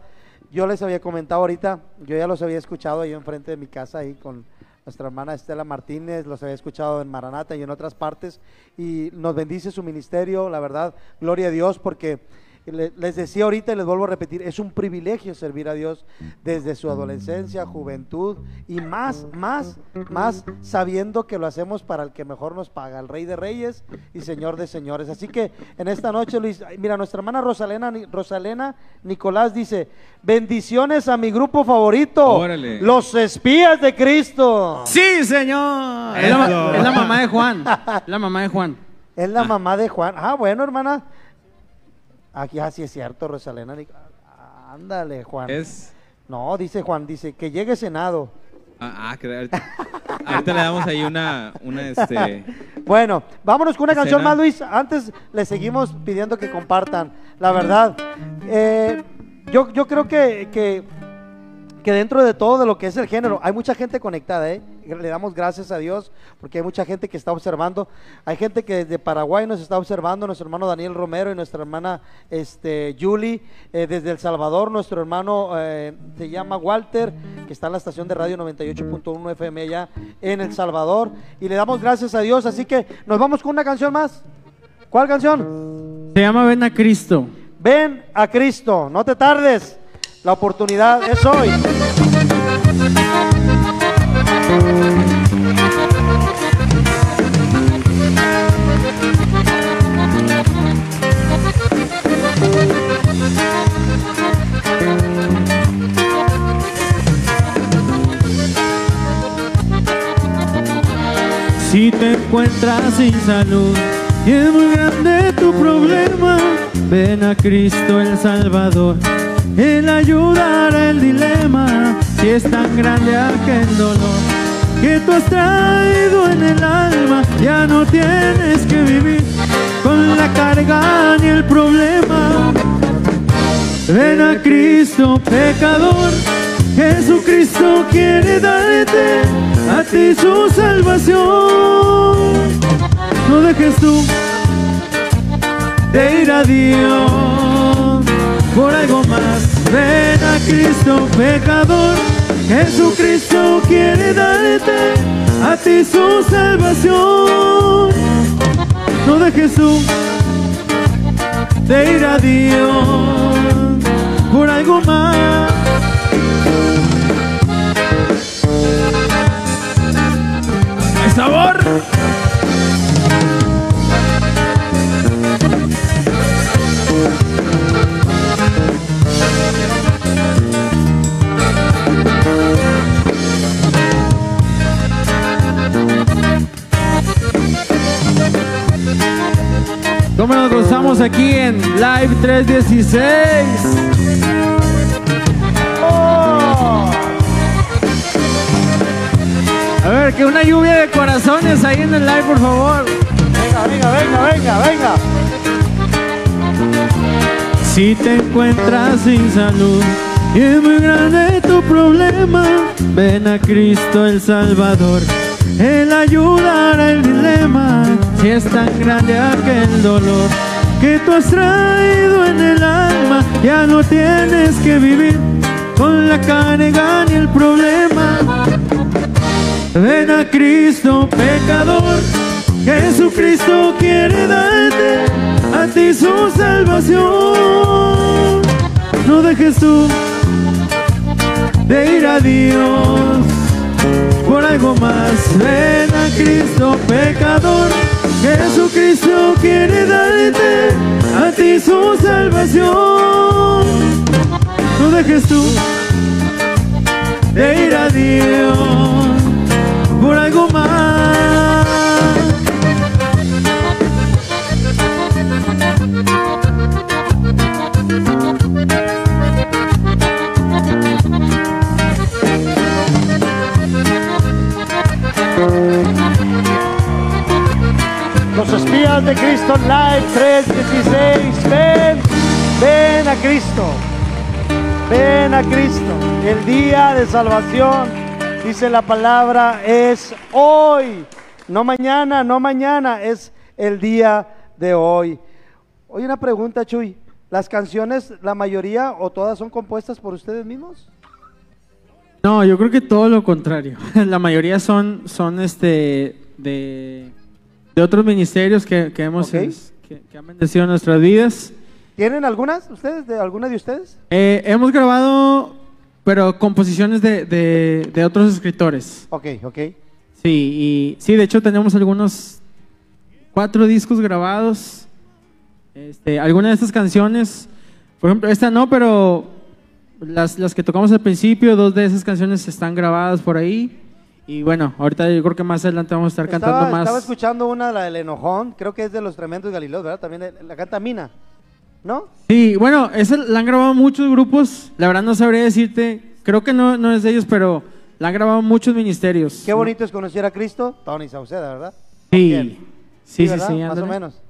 yo les había comentado ahorita, yo ya los había escuchado ahí enfrente de mi casa, ahí con nuestra hermana Estela Martínez, los había escuchado en Maranata y en otras partes, y nos bendice su ministerio, la verdad, gloria a Dios, porque les decía ahorita y les vuelvo a repetir, es un privilegio servir a Dios desde su adolescencia, juventud y más, más, más sabiendo que lo hacemos para el que mejor nos paga, el Rey de Reyes y Señor de Señores. Así que en esta noche, Luis, mira, nuestra hermana Rosalena, Rosalena Nicolás dice, bendiciones a mi grupo favorito, Órale. los espías de Cristo. Sí, señor. Es la, es la mamá de Juan. La mamá de Juan. Es la mamá de Juan. Ah, bueno, hermana. Aquí, ah, sí es cierto, Rosalena. Ándale, Juan. Es. No, dice Juan, dice que llegue Senado. Ah, ah, que ahorita, ahorita le damos ahí una, una este. Bueno, vámonos con una canción más, Luis. Antes le seguimos pidiendo que compartan. La verdad, eh, yo, yo creo que, que, que dentro de todo de lo que es el género, hay mucha gente conectada, ¿eh? Le damos gracias a Dios porque hay mucha gente que está observando. Hay gente que desde Paraguay nos está observando, nuestro hermano Daniel Romero y nuestra hermana este, Julie. eh, desde El Salvador, nuestro hermano eh, se llama Walter, que está en la estación de radio 98.1 FM allá en El Salvador. Y le damos gracias a Dios. Así que nos vamos con una canción más. ¿Cuál canción? Se llama Ven a Cristo. Ven a Cristo, no te tardes. La oportunidad es hoy. Si te encuentras sin salud y es muy grande tu problema, ven a Cristo el Salvador. Él ayudará el dilema si es tan grande aquel dolor que tú has traído en el alma. Ya no tienes que vivir con la carga ni el problema. Ven a Cristo pecador, Jesucristo quiere darte a ti su salvación. No dejes tú de ir a Dios por algo más. Ven a Cristo pecador, Jesucristo quiere darte a ti su salvación. No dejes tú de ir a Dios por algo más. Sabor. ¿Cómo nos gozamos aquí en Live 316? Que una lluvia de corazones ahí en el live, por favor. Venga, venga, venga, venga, venga. Si te encuentras sin salud y es muy grande tu problema, ven a Cristo el Salvador. Él ayudará el dilema si es tan grande aquel dolor que tú has traído en el alma. Ya no tienes que vivir con la carga ni el problema. Ven a Cristo pecador, Jesucristo quiere darte a ti su salvación. No dejes tú de ir a Dios por algo más. Ven a Cristo pecador, Jesucristo quiere darte a ti su salvación. No dejes tú de ir a Dios Los espías de Cristo Live 316. Ven, ven a Cristo. Ven a Cristo. El día de salvación, dice la palabra, es hoy. No mañana, no mañana, es el día de hoy. Oye, una pregunta, Chuy. ¿Las canciones, la mayoría o todas son compuestas por ustedes mismos? No, yo creo que todo lo contrario. La mayoría son, son este de, de otros ministerios que, que hemos Ok. es- que, que han bendecido nuestras vidas. ¿Tienen algunas ustedes? ¿De alguna de ustedes? Eh, hemos grabado, pero composiciones de, de, de otros escritores. Ok, ok. Sí, y sí, de hecho tenemos algunos cuatro discos grabados. Este, algunas de estas canciones, por ejemplo, esta no, pero las, las que tocamos al principio, dos de esas canciones están grabadas por ahí. Y bueno, ahorita yo creo que más adelante vamos a estar cantando estaba, más. estaba escuchando una, la del enojón, creo que es de los tremendos Galileos, ¿verdad? También la canta Mina, ¿no? Sí, bueno, esa la han grabado muchos grupos. La verdad no sabría decirte, creo que no, no es de ellos, pero la han grabado muchos ministerios. Qué bonito es conocer a Cristo, Tony Sauceda, ¿verdad? Sí, sí, sí, ¿verdad? sí, Más o menos.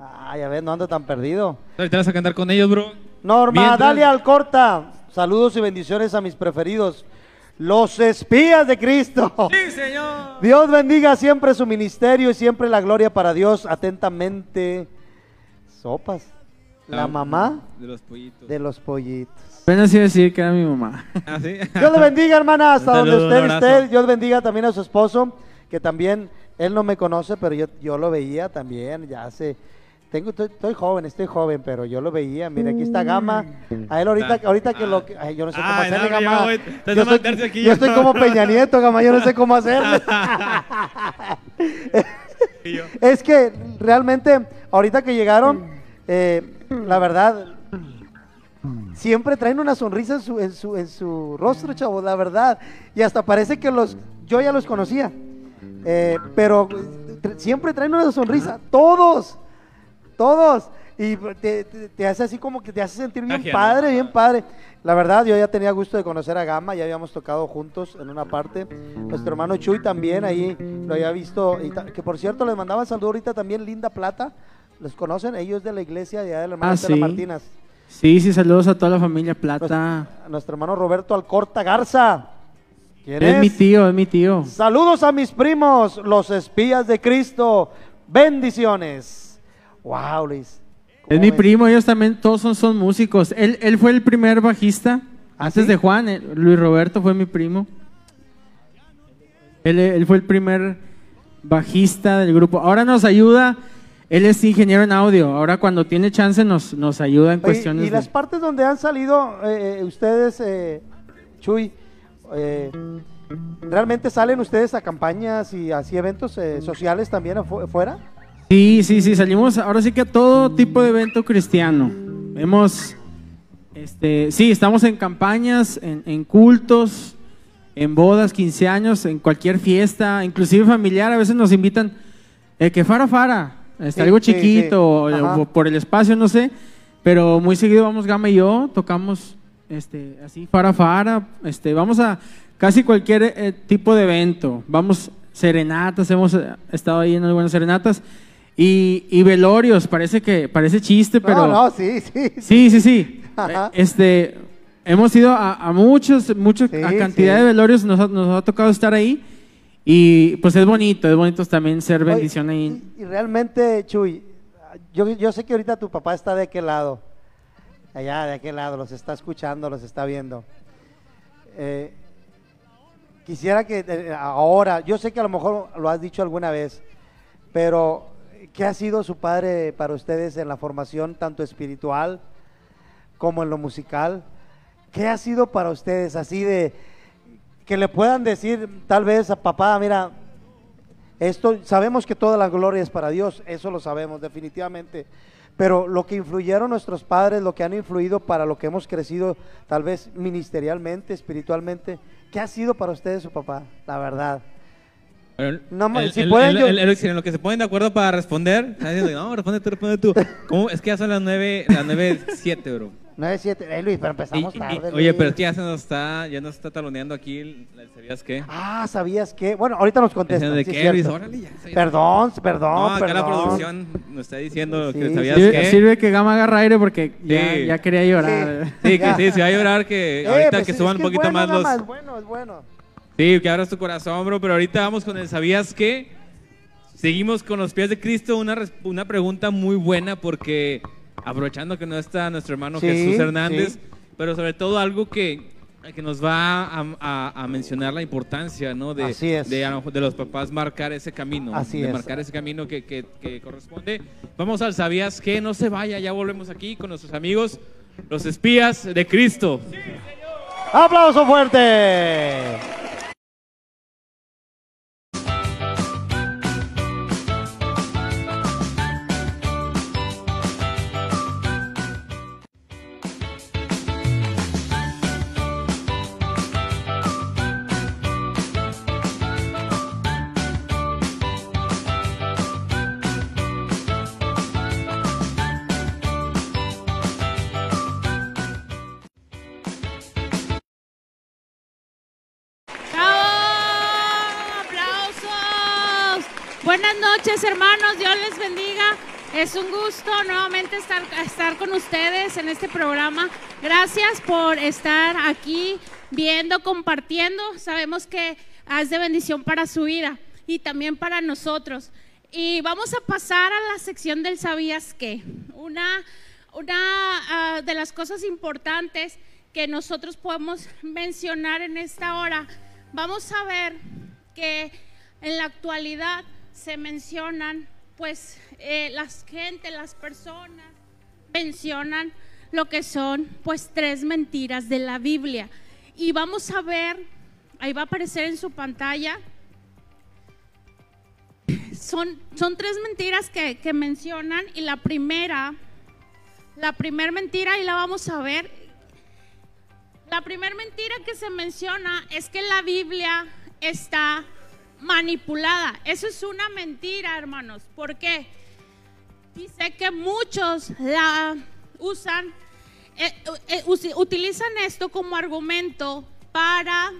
Ah, ya ves, no ando tan perdido. Ahorita vas a cantar con ellos, bro. Norma Mientras- Dalia Alcorta, saludos y bendiciones a mis preferidos, los espías de Cristo. Sí, señor. Dios bendiga siempre su ministerio y siempre la gloria para Dios. Atentamente, Sopas, la Ah, mamá De los pollitos. de los pollitos. Apenas iba a decir que era mi mamá. Ah, sí. Dios le bendiga, hermana, hasta Un donde usted esté. Dios bendiga también a su esposo, que también él no me conoce, pero yo, yo lo veía también, ya hace. Tengo, estoy, estoy joven, estoy joven, pero yo lo veía. Mira, aquí está Gama. A él ahorita, ahorita que lo. que- Ay, yo no sé cómo Ay, hacerle, no, Gama. voy. Yo estoy, mandarse aquí, yo estoy yo. como Peña Nieto, Gama. Yo no sé cómo hacerle. Es que realmente, ahorita que llegaron, eh, la verdad, siempre traen una sonrisa en su, en su, en su rostro, chavos, la verdad. Y hasta parece que los, yo ya los conocía. Eh, pero eh, siempre traen una sonrisa, todos, todos. Y te, te- te hace así como que te hace sentir bien padre, bien padre. La verdad, yo ya tenía gusto de conocer a Gama, ya habíamos tocado juntos en una parte. Nuestro hermano Chuy también ahí lo había visto. y ta- que por cierto, les mandaba saludo ahorita también Linda Plata. ¿Los conocen? Ellos de la iglesia de allá de la hermana Ah, sí. Martínez. Sí, sí, saludos a toda la familia Plata. Nuestro hermano Roberto Alcorta Garza. ¿Quién Es es? mi tío, es mi tío. Saludos a mis primos, los espías de Cristo. Bendiciones. Wow, Luis. ¿Cómo Es mi ves? primo, ellos también, todos son, son músicos. Él, él fue el primer bajista. ¿Ah, Antes sí? de Juan, eh, Luis Roberto fue mi primo. Él, él fue el primer bajista del grupo. Ahora nos ayuda, él es ingeniero en audio. Ahora cuando tiene chance nos, nos ayuda en Oye, cuestiones y las de... partes donde han salido eh, eh, ustedes, eh, Chuy, eh, ¿realmente salen ustedes a campañas y así eventos eh, sociales también afu- afuera? Sí, sí, sí, salimos ahora sí que a todo tipo de evento cristiano. Hemos, este, sí, estamos en campañas, en, en cultos, en bodas, 15 años, en cualquier fiesta, inclusive familiar, a veces nos invitan, eh, que fara fara, este, Sí, algo sí, chiquito, sí. o- Ajá. o por el espacio, no sé, pero muy seguido vamos Gama y yo, tocamos, este, así, fara fara, este, vamos a casi cualquier eh, tipo de evento, vamos serenatas, hemos eh, estado ahí en algunas serenatas, y, y velorios, parece que, parece chiste, pero... no, no, sí, sí. Sí, sí, sí. Ajá. Este, hemos ido a, a muchos, muchos, Sí, a cantidad sí. de velorios, nos, ha- nos ha tocado estar ahí y pues es bonito, es bonito también ser Oye, bendición ahí. Y, y realmente, Chuy, yo, yo sé que ahorita tu papá está de aquel lado, allá de aquel lado, los está escuchando, los está viendo. Eh, quisiera que eh, ahora, yo sé que a lo mejor lo has dicho alguna vez, pero ¿qué ha sido su padre para ustedes en la formación tanto espiritual como en lo musical? ¿Qué ha sido para ustedes así de que le puedan decir tal vez a papá, mira, esto sabemos que toda la gloria es para Dios, eso lo sabemos definitivamente. Pero lo que influyeron nuestros padres, lo que han influido para lo que hemos crecido, tal vez ministerialmente, espiritualmente, ¿qué ha sido para ustedes su papá? La verdad. Bueno, No, el- si el- pueden, el- yo- el- el- en lo que se ponen de acuerdo para responder, diciendo, no, responde tú, responde tú. ¿Cómo? Es que ya son las nueve, las nueve, siete, bro. 9-7, eh, Luis, pero Y- empezamos y- tarde. oye, Luis. pero es que ya se nos está, ya nos está taloneando aquí, el- el ¿sabías qué? Ah, ¿sabías qué? Bueno, ahorita nos contestan. De sí, qué, Luis, cierto. órale, ya. Perdón, perdón, No, acá perdón. la producción nos está diciendo que Sí, sabías Sirve, qué. sirve que Gama agarra aire porque ya, Sí. ya quería llorar. Sí, que Ya. sí, se va a llorar que Eh, ahorita pues, que es suban un poquito bueno, más los... Es bueno, es bueno. Sí, que abras tu corazón, bro, pero ahorita vamos con el ¿sabías qué? Seguimos con los pies de Cristo, una, una pregunta muy buena porque aprovechando que no está nuestro hermano Sí, Jesús Hernández, sí. pero sobre todo algo que, que nos va a, a- a mencionar la importancia, ¿no? De, Así es. de, de los papás marcar ese camino, Así de es. marcar ese camino que, que- que corresponde. Vamos al ¿sabías qué? No se vaya, ya volvemos aquí con nuestros amigos, los espías de Cristo. ¡Aplauso fuerte! Es un gusto nuevamente estar, estar con ustedes en este programa. Gracias por estar aquí viendo, compartiendo. Sabemos que es de bendición para su vida y también para nosotros. Y vamos a pasar a la sección del ¿Sabías qué? Una, una ah, de las cosas importantes que nosotros podemos mencionar en esta hora. Vamos a ver que en la actualidad se mencionan, pues, eh, las gente, las personas mencionan lo que son, pues, tres mentiras de la Biblia. Y vamos a ver, ahí va a aparecer en su pantalla, son, son tres mentiras que, que mencionan y la primera, la primera mentira, y la vamos a ver, la primera mentira que se menciona es que la Biblia está manipulada. Eso es una mentira, hermanos. ¿Por qué? Dice que muchos la usan, eh, eh, usi- utilizan esto como argumento para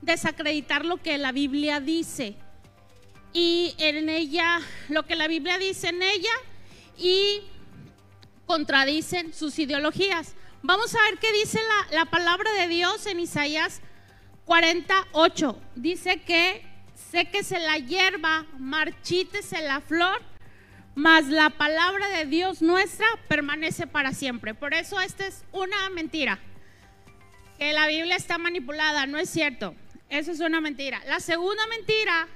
desacreditar lo que la Biblia dice. Y en ella, lo que la Biblia dice en ella, y contradicen sus ideologías. Vamos a ver qué dice la, la palabra de Dios en Isaías 48. Dice que séquese la hierba, marchítese la flor, mas la palabra de Dios nuestra permanece para siempre. Por eso esta es una mentira. Que la Biblia está manipulada, no es cierto. Eso es una mentira. La segunda mentira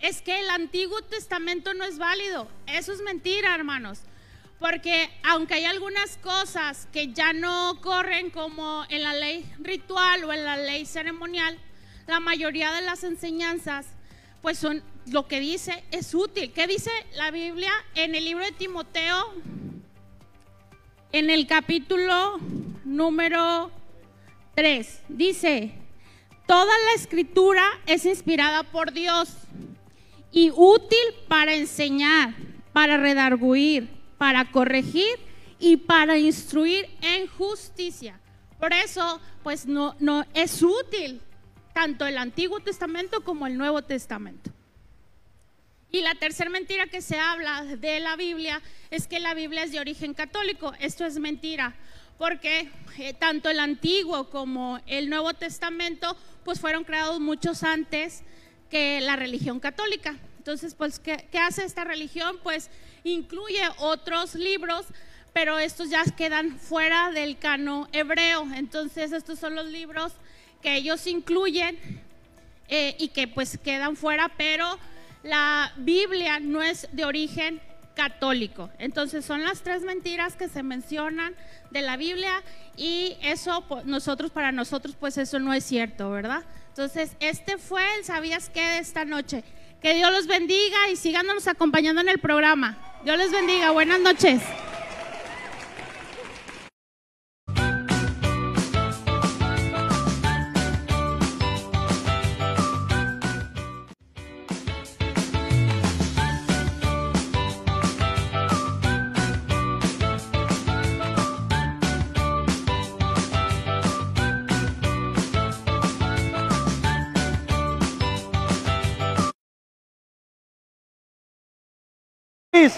es que el Antiguo Testamento no es válido. Eso es mentira, hermanos. Porque aunque hay algunas cosas que ya no corren como en la ley ritual o en la ley ceremonial, la mayoría de las enseñanzas, pues son lo que dice es útil. ¿Qué dice la Biblia en el libro de Timoteo? En el capítulo número 3 dice, toda la escritura es inspirada por Dios y útil para enseñar, para redarguir, para corregir y para instruir en justicia. Por eso, pues no, no es útil tanto el Antiguo Testamento como el Nuevo Testamento. Y la tercera mentira que se habla de la Biblia es que la Biblia es de origen católico. Esto es mentira, porque eh, tanto el Antiguo como el Nuevo Testamento pues fueron creados muchos antes que la religión católica. Entonces, pues, ¿qué, qué hace esta religión? Pues incluye otros libros, pero estos ya quedan fuera del cano hebreo. Entonces, estos son los libros que ellos incluyen eh, y que pues quedan fuera, pero la Biblia no es de origen católico. Entonces son las tres mentiras que se mencionan de la Biblia y eso nosotros para nosotros pues eso no es cierto, ¿verdad? Entonces este fue el sabías qué de esta noche. Que Dios los bendiga y síganos acompañando en el programa. Dios les bendiga. Buenas noches.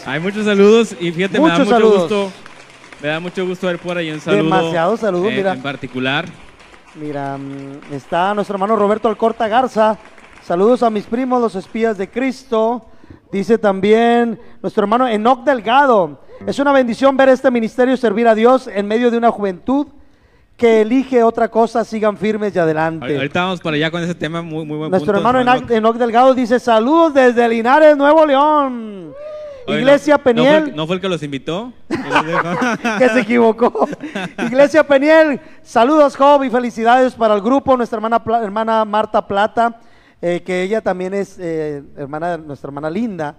Hay muchos saludos y fíjate, me da mucho saludos. gusto. Me da mucho gusto ver por ahí un saludo. Demasiados saludos, eh, mira. En particular. Mira, mm, está nuestro hermano Roberto Alcorta Garza. Saludos a mis primos, los espías de Cristo. Dice también nuestro hermano Enoc Delgado. Es una bendición ver este ministerio servir a Dios en medio de una juventud que elige otra cosa, sigan firmes y adelante. Ahorita vamos para allá con ese tema, muy, muy buen Nuestro punto. hermano Enoc Delgado dice saludos desde Linares, Nuevo León. Oye, Iglesia no- ¿no fue, Peniel. el, no fue el que los invitó? que se equivocó. Iglesia Peniel, saludos Job y felicidades para el grupo, nuestra hermana, hermana Marta Plata, eh, que ella también es eh, hermana, nuestra hermana Linda.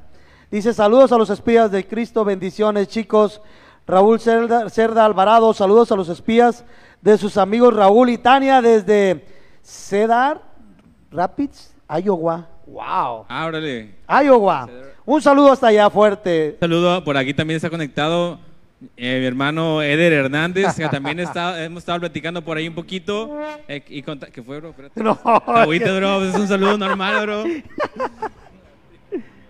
Dice saludos a los espías de Cristo, bendiciones chicos. Raúl Cerda, Cerda Alvarado, saludos a los espías de sus amigos Raúl y Tania desde Cedar Rapids, Iowa. Wow. Ah, órale. Iowa. Un saludo hasta allá fuerte. Un saludo, por aquí también está conectado eh, mi hermano Eder Hernández, que también está, hemos estado platicando por ahí un poquito. eh, y ¿Qué fue, bro? Espérate. No, Agüita, bro, es un saludo normal, bro.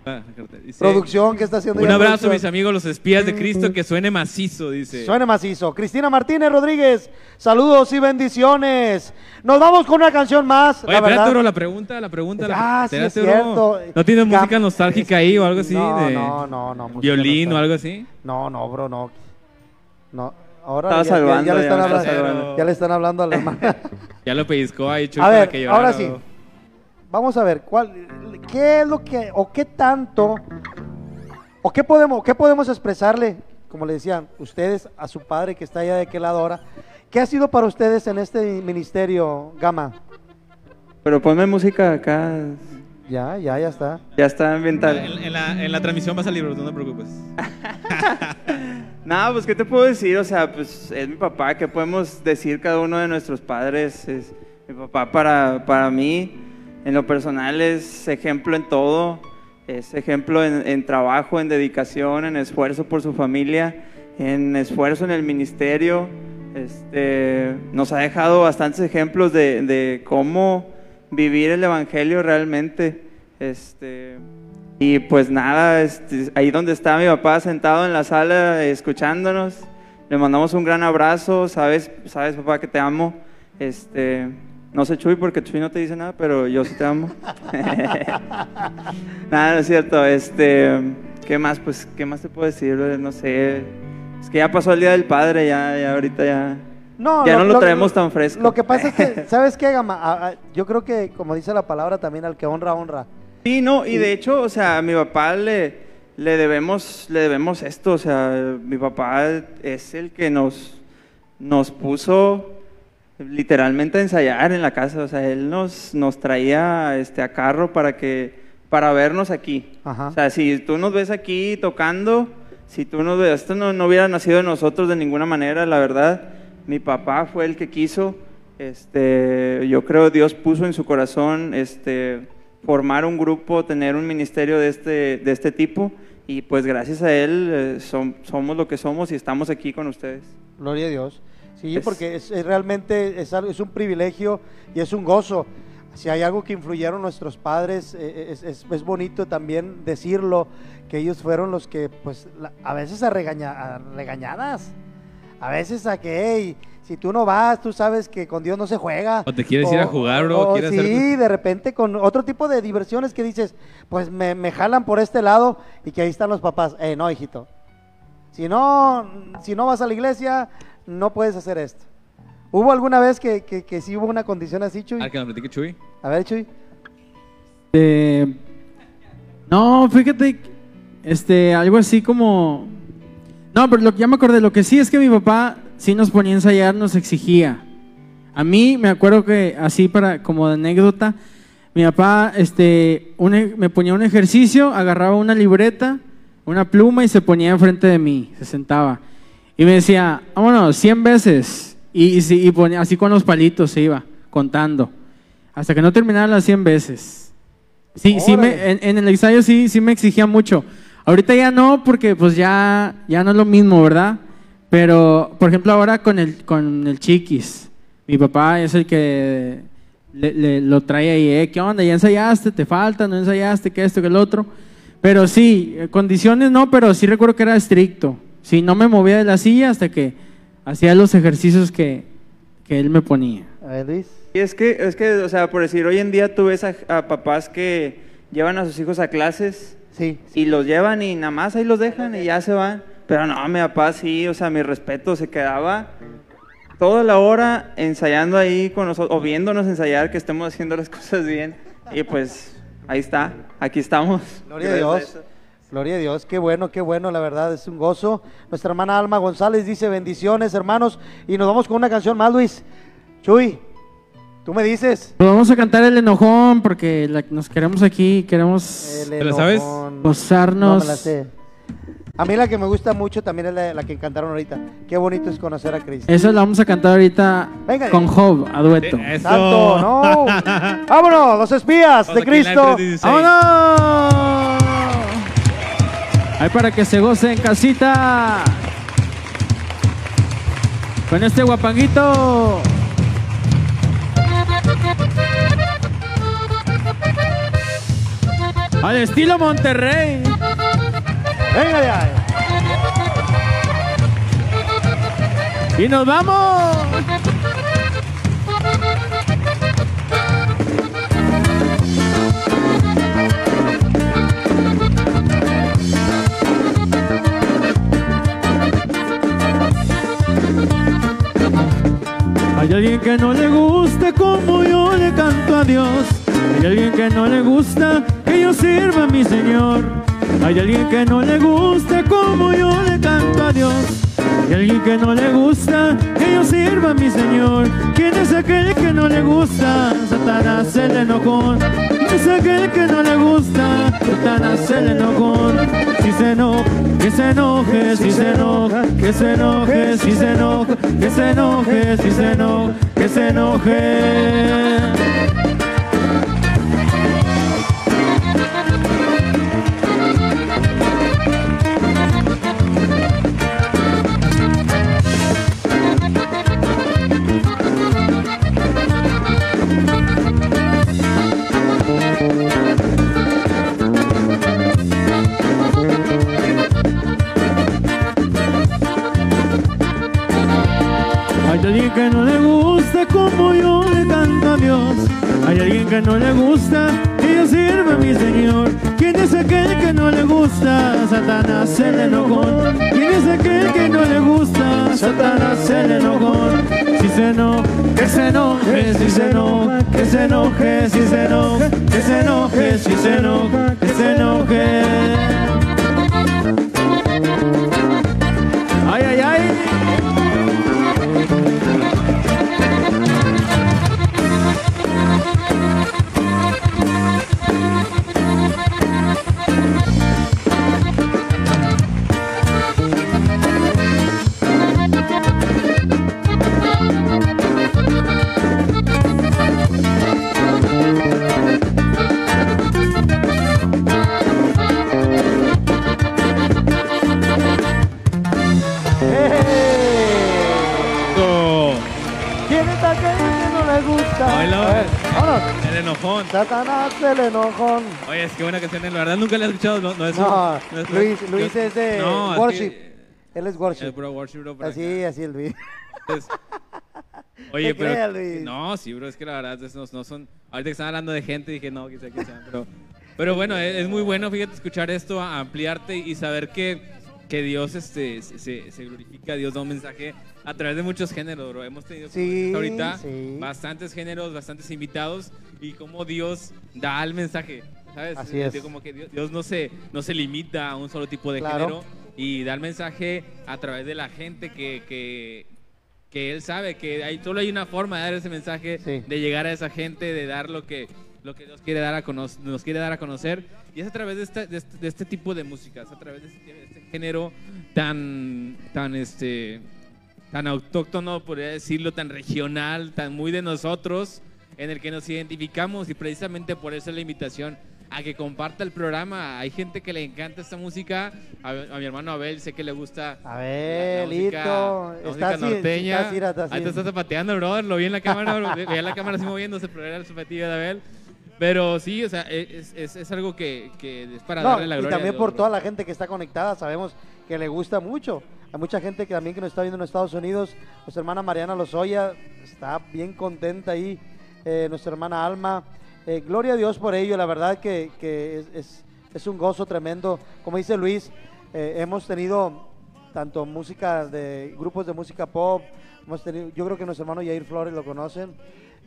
Ah, dice, producción que está haciendo Un abrazo, mis amigos, los espías de Cristo, que suene macizo, dice. Suene macizo. Cristina Martínez Rodríguez, saludos y bendiciones. Nos vamos con una canción más. Oye, la espérate, verdad. bro, la pregunta, la pregunta. Ah, la, sí, es cierto. ¿No tienes Cam- música nostálgica ahí o algo así? No, de no, no, no, Violín o algo así. No, no, bro, no. No, ahora ya, ya- salvando, ya le están hablando, ya le están hablando a la hermana. Ya lo pellizcó ahí, Chuy, a para ver, que llorara, ahora sí. Vamos a ver, ¿cuál, ¿qué es lo que, o qué tanto, o qué podemos, qué podemos expresarle, como le decían, ustedes a su padre que está allá de aquel lado ahora? ¿Qué ha sido para ustedes en este ministerio, Gama? Pero ponme música acá. Ya, ya, ya está. Ya está En, ambiental. en la, en la transmisión va a salir, no te preocupes. Nada, pues, ¿qué te puedo decir? O sea, pues, es mi papá. ¿Qué podemos decir cada uno de nuestros padres? Es mi papá para, para mí, en lo personal, es ejemplo en todo. Es ejemplo en, en trabajo, en dedicación, en esfuerzo por su familia, en esfuerzo en el ministerio. Este, nos ha dejado bastantes ejemplos de, de cómo vivir el Evangelio realmente. Este, y pues nada, este, ahí donde está mi papá sentado en la sala escuchándonos, le mandamos un gran abrazo, sabes, sabes papá que te amo. Este, no sé Chuy porque Chuy no te dice nada, pero yo sí te amo. nada, no es cierto. Este, ¿qué más? Pues, ¿qué más te puedo decir? No sé. Es que ya pasó el día del padre, ya, ya ahorita ya. No, Ya no lo traemos tan fresco. Lo que pasa es que, ¿sabes qué, Gama? Yo creo que, como dice la palabra también, al que honra, honra. Sí, no, y de hecho, o sea, a mi papá le, le debemos, le debemos esto, o sea, mi papá es el que nos, nos puso literalmente a ensayar en la casa. O sea, él nos, nos traía este, a carro para, que, para vernos aquí. Ajá. O sea, si tú nos ves aquí tocando, si tú nos ves, esto no, no hubiera nacido de nosotros de ninguna manera, la verdad. Mi papá fue el que quiso. Este, yo creo Dios puso en su corazón este, formar un grupo, tener un ministerio de este, de este tipo. Y pues gracias a él eh, som- somos lo que somos y estamos aquí con ustedes. Gloria a Dios. Sí, Es- porque es, es realmente es, algo- es un privilegio y es un gozo. Si hay algo que influyeron nuestros padres, eh, es, es- bonito también decirlo, que ellos fueron los que, pues, a veces a, regaña- a regañadas, a veces a que, hey, si tú no vas, tú sabes que con Dios no se juega. O te quieres ir a jugar, bro, o sí, hacer- de repente con otro tipo de diversiones que dices, pues me, me jalan por este lado y que ahí están los papás. Eh, no, hijito. Si no, si no vas a la iglesia, no puedes hacer esto. ¿Hubo alguna vez que, que, que sí hubo una condición así, Chuy? Que platique Chuy. A ver, Chuy. Eh, no, fíjate, este, algo así como... No, pero lo, ya me acordé, lo que sí es que mi papá sí nos ponía a ensayar, nos exigía. A mí me acuerdo que así para como de anécdota, mi papá este, un e- me ponía un ejercicio, agarraba una libreta, una pluma y se ponía enfrente de mí, se sentaba. Y me decía, vámonos, 100 veces. Y, y, y ponía, así con los palitos se iba, contando. Hasta que no terminara las 100 veces. Sí, sí me, en, en el ensayo sí, sí me exigía mucho. Ahorita ya no, porque pues ya, ya no es lo mismo, ¿verdad? Pero, por ejemplo, ahora con el, con el chiquis, mi papá es el que le, le- lo trae ahí, ¿eh? ¿Qué onda? ¿Ya ensayaste? ¿Te falta? ¿No ensayaste? ¿Qué esto? ¿Qué el otro? Pero sí, eh, condiciones no, pero sí recuerdo que era estricto. Sí, no me movía de la silla hasta que hacía los ejercicios que, que él me ponía. A ver, Luis. Y es que, es que, o sea, por decir, hoy en día tú ves a, a papás que llevan a sus hijos a clases Sí. y los llevan y nada más ahí los dejan y ya se van. Pero no, mi papá sí, o sea, mi respeto, se quedaba toda la hora ensayando ahí con nosotros, o viéndonos ensayar que estemos haciendo las cosas bien. Y pues ahí está, aquí estamos. Gloria a Dios. Eso. Gloria a Dios, qué bueno, qué bueno, la verdad es un gozo. Nuestra hermana Alma González dice bendiciones, hermanos, y nos vamos con una canción más, Luis. Chuy, tú me dices. Pues vamos a cantar el enojón porque la- nos queremos aquí, queremos El ¿Te la sabes? No gozarnos. me la sé. A mí la que me gusta mucho también es la, la que cantaron ahorita. Qué bonito es conocer a Cristo. Esa la vamos a cantar ahorita Venga. con Job, a dueto. Eso. Santo, no. Vámonos, los espías Vamos de Cristo. 316. ¡Vámonos! Ahí para que se goce en casita. Con este guapanguito. Al estilo Monterrey. Venga de ahí. Y nos vamos. Hay alguien que no le gusta como yo le canto a Dios. Hay alguien que no le gusta que yo sirva a mi Señor. Hay alguien que no le gusta como yo le canto a Dios. Hay alguien que no le gusta que yo sirva a mi Señor. ¿Quién es aquel que no le gusta? Satanás el enojón. ¿Quién es aquel que no le gusta? Satanás el enojón. Si se enoja, que se enoje, si se enoja, que se enoje, si se enoja, que se enoje, si se enoja, que se enoje. Que no le gusta que yo sirva a mi Señor. ¿Quién es aquel que no le gusta? Satanás el enojón. ¿Quién es aquel que no le gusta? Satanás el enojón. Si se enoja, que se enoje, si se enoja, que se enoje, si se enoja, que se enoje, si se enoja, que se enoje. Enojón. Satanás el enojón. Oye, es que buena canción, la verdad nunca la he escuchado. No, no es No, un- no es- Luis, Luis es de no, es worship. que- Él es es worship. bro, worship, bro, Así, acá. así el Luis. Entonces, Oye, pero. Luis. No, sí, bro, es que la verdad es- no, no son. Ahorita que están hablando de gente, dije, no, quizá, quizá. Pero, pero bueno, es, es muy bueno, fíjate, escuchar esto, ampliarte y saber que, que Dios este, se, glorifica, Dios da un mensaje a través de muchos géneros, bro. Hemos tenido Sí, ahorita sí. bastantes géneros, bastantes invitados y cómo Dios da el mensaje. ¿Sabes? Así es. Como que Dios, Dios no, se, no se limita a un solo tipo de Claro. género y da el mensaje a través de la gente que, que, que él sabe que hay, solo hay una forma de dar ese mensaje, Sí. de llegar a esa gente, de dar lo que, lo que Dios quiere dar a nos quiere dar a conocer. Y es a través de este, de este, de este tipo de música, es a través de este, de este género tan, tan, este, tan autóctono, podría decirlo, tan regional, tan muy de nosotros, en el que nos identificamos y precisamente por eso es la invitación a que comparta el programa. Hay gente que le encanta esta música, a, a mi hermano Abel sé que le gusta A la- ver, la música- la Está música así, norteña. está así, está así. Ahí te estás zapateando, brother. Lo vi en la cámara, veía la cámara así moviéndose, pero era el zapatillo de Abel. Pero sí, o sea, es, es, es algo que, que es para No, darle la y gloria. a también por toda la gente que está conectada, sabemos que le gusta mucho. Hay mucha gente que también que nos está viendo en Estados Unidos. Nuestra hermana Mariana Lozoya está bien contenta ahí. Eh, nuestra hermana Alma. Eh, gloria a Dios por ello. La verdad que, que es, es- es un gozo tremendo. Como dice Luis, eh, hemos tenido tanto música de grupos de música pop. Hemos tenido, yo creo que nuestro hermano Yair Flores lo conocen.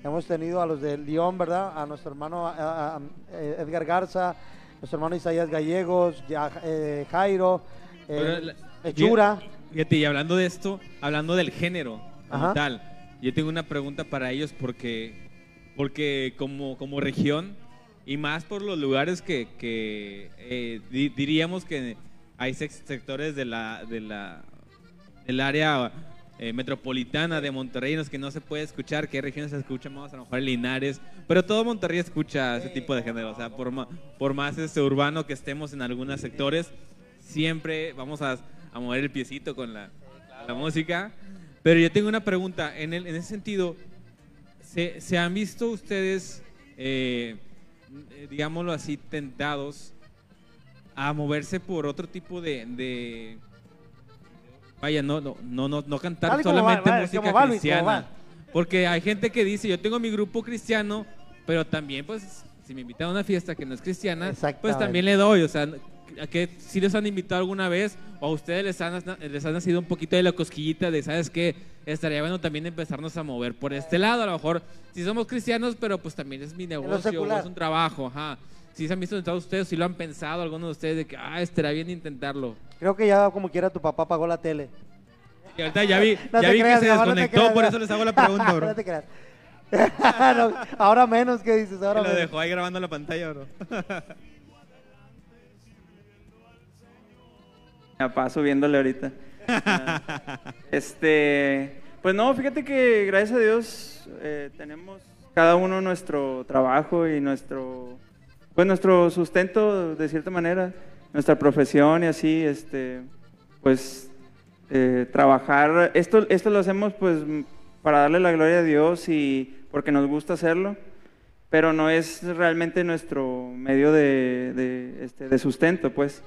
Hemos tenido a los de León, ¿verdad? A nuestro hermano a- a- a- eh, Edgar Garza, nuestro hermano Isaías Gallegos, ya- eh, Jairo, eh, Hechura. Fíjate, y hablando de esto, hablando del género como tal, yo tengo una pregunta para ellos porque, porque como, como región y más por los lugares que, que, eh, di- diríamos que hay sectores de la, de la, del área eh, metropolitana de Monterrey en los que no se puede escuchar, hay regiones se escuchan más, a lo mejor Linares, pero todo Monterrey escucha ese tipo de género, o sea, por, por más este urbano que estemos en algunos sectores, siempre vamos a, mover el piecito con la, música. Pero yo tengo una pregunta, en, ese sentido, ¿se, han visto ustedes, eh, eh, digámoslo así, tentados a moverse por otro tipo de- vaya, no, no, no, no, no cantar Dale solamente va, música va, cristiana. Porque hay gente que dice, yo tengo mi grupo cristiano, pero también, pues, si me invitan a una fiesta que no es cristiana, pues también le doy. O sea, ¿a qué si les han invitado alguna vez? ¿O a ustedes les han, les han nacido un poquito de la cosquillita de, ¿sabes qué? Estaría bueno también empezarnos a mover por este lado. A lo mejor, si somos cristianos, pero pues también es mi negocio, o es un trabajo, ajá. Si se han visto tentados ustedes, si lo han pensado algunos de ustedes de que, ah, estaría bien intentarlo. Creo que ya como quiera tu papá apagó la tele. Y ahorita ya vi, No ya vi creas, que se no desconectó, creas, por no. eso les hago la pregunta, bro. no te creas. No, ahora menos, ¿qué dices? Ahora lo menos. dejó ahí grabando la pantalla, bro. Me paso viéndole ahorita. Ah, este, pues no, fíjate que gracias a Dios eh, tenemos cada uno nuestro trabajo y nuestro, pues nuestro sustento de cierta manera, nuestra profesión y así, este, pues eh, trabajar. Esto, esto lo hacemos pues para darle la gloria a Dios y porque nos gusta hacerlo, pero no es realmente nuestro medio de, este, de sustento, pues.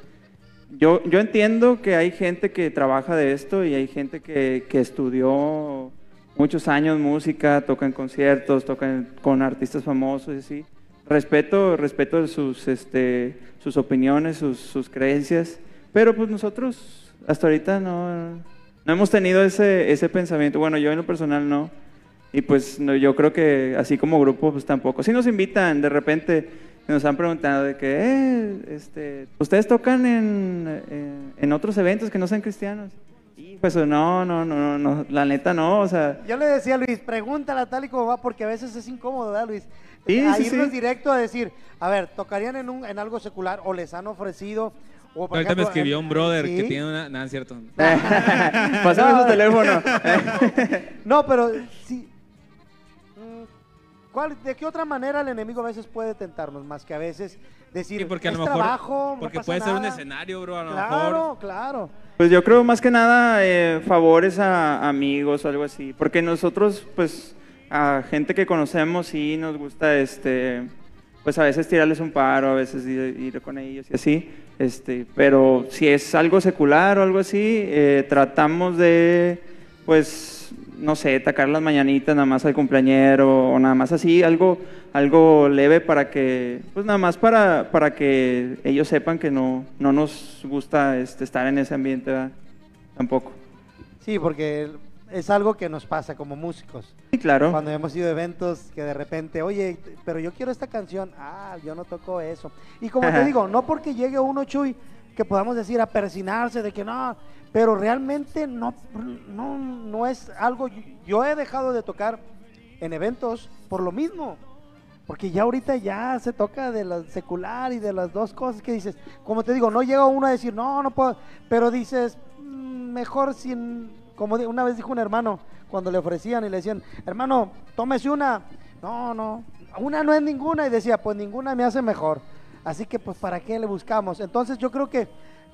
Yo, yo entiendo que hay gente que trabaja de esto y hay gente que, que estudió muchos años música, toca en conciertos, tocan con artistas famosos y así. Respeto, respeto sus, este, sus opiniones, sus, sus creencias, pero pues nosotros hasta ahorita no, no hemos tenido ese, ese pensamiento. Bueno, yo en lo personal no. Y pues no, yo creo que así como grupo pues tampoco. Si nos invitan de repente nos han preguntado de que, eh, este, ¿ustedes tocan en, en, en otros eventos que no sean cristianos? Y pues no, no, no, no, la neta no, o sea, Yo le decía a Luis, pregúntala tal y como va, porque a veces es incómodo, ¿verdad, Luis? Sí, a sí, irnos sí. directo a decir, a ver, ¿tocarían en, un, en algo secular o les han ofrecido? O, por Ahorita me ejemplo, escribió en- un brother que tiene una... Nada, es cierto. pásame No. su teléfono. No, pero sí. mm, ¿Cuál, ¿De qué otra manera el enemigo a veces puede tentarnos? Más que a veces decir, Sí, porque a lo mejor... trabajo, no porque pasa puede ser un nada". escenario, bro, a lo Claro, mejor... claro. Pues yo creo más que nada eh, favores a amigos o algo así, porque nosotros pues a gente que conocemos sí nos gusta, este, pues a veces tirarles un paro, a veces ir, ir con ellos y así. Este, pero si es algo secular o algo así, eh, tratamos de, pues, no sé, tacar las mañanitas nada más al cumpleañero o nada más así, algo, algo leve para que, pues nada más para, para que ellos sepan que no, no nos gusta este, estar en ese ambiente, ¿verdad? Tampoco. Sí, porque es algo que nos pasa como músicos. Sí, claro. Cuando hemos ido a eventos que de repente, oye, pero yo quiero esta canción, ah, yo no toco eso. Y como te digo, no porque llegue uno, Chuy, que podamos decir a persinarse de que no, pero realmente no, no, no es algo, yo he dejado de tocar en eventos por lo mismo. Porque ya ahorita ya se toca de la secular y de las dos cosas que dices, como te digo, no llega uno a decir, no, no puedo, pero dices, "Mm, mejor sin, como una vez dijo un hermano, cuando le ofrecían y le decían, hermano, tómese una, no, no, una no es ninguna, y decía, pues ninguna me hace mejor, así que pues para qué le buscamos. Entonces yo creo que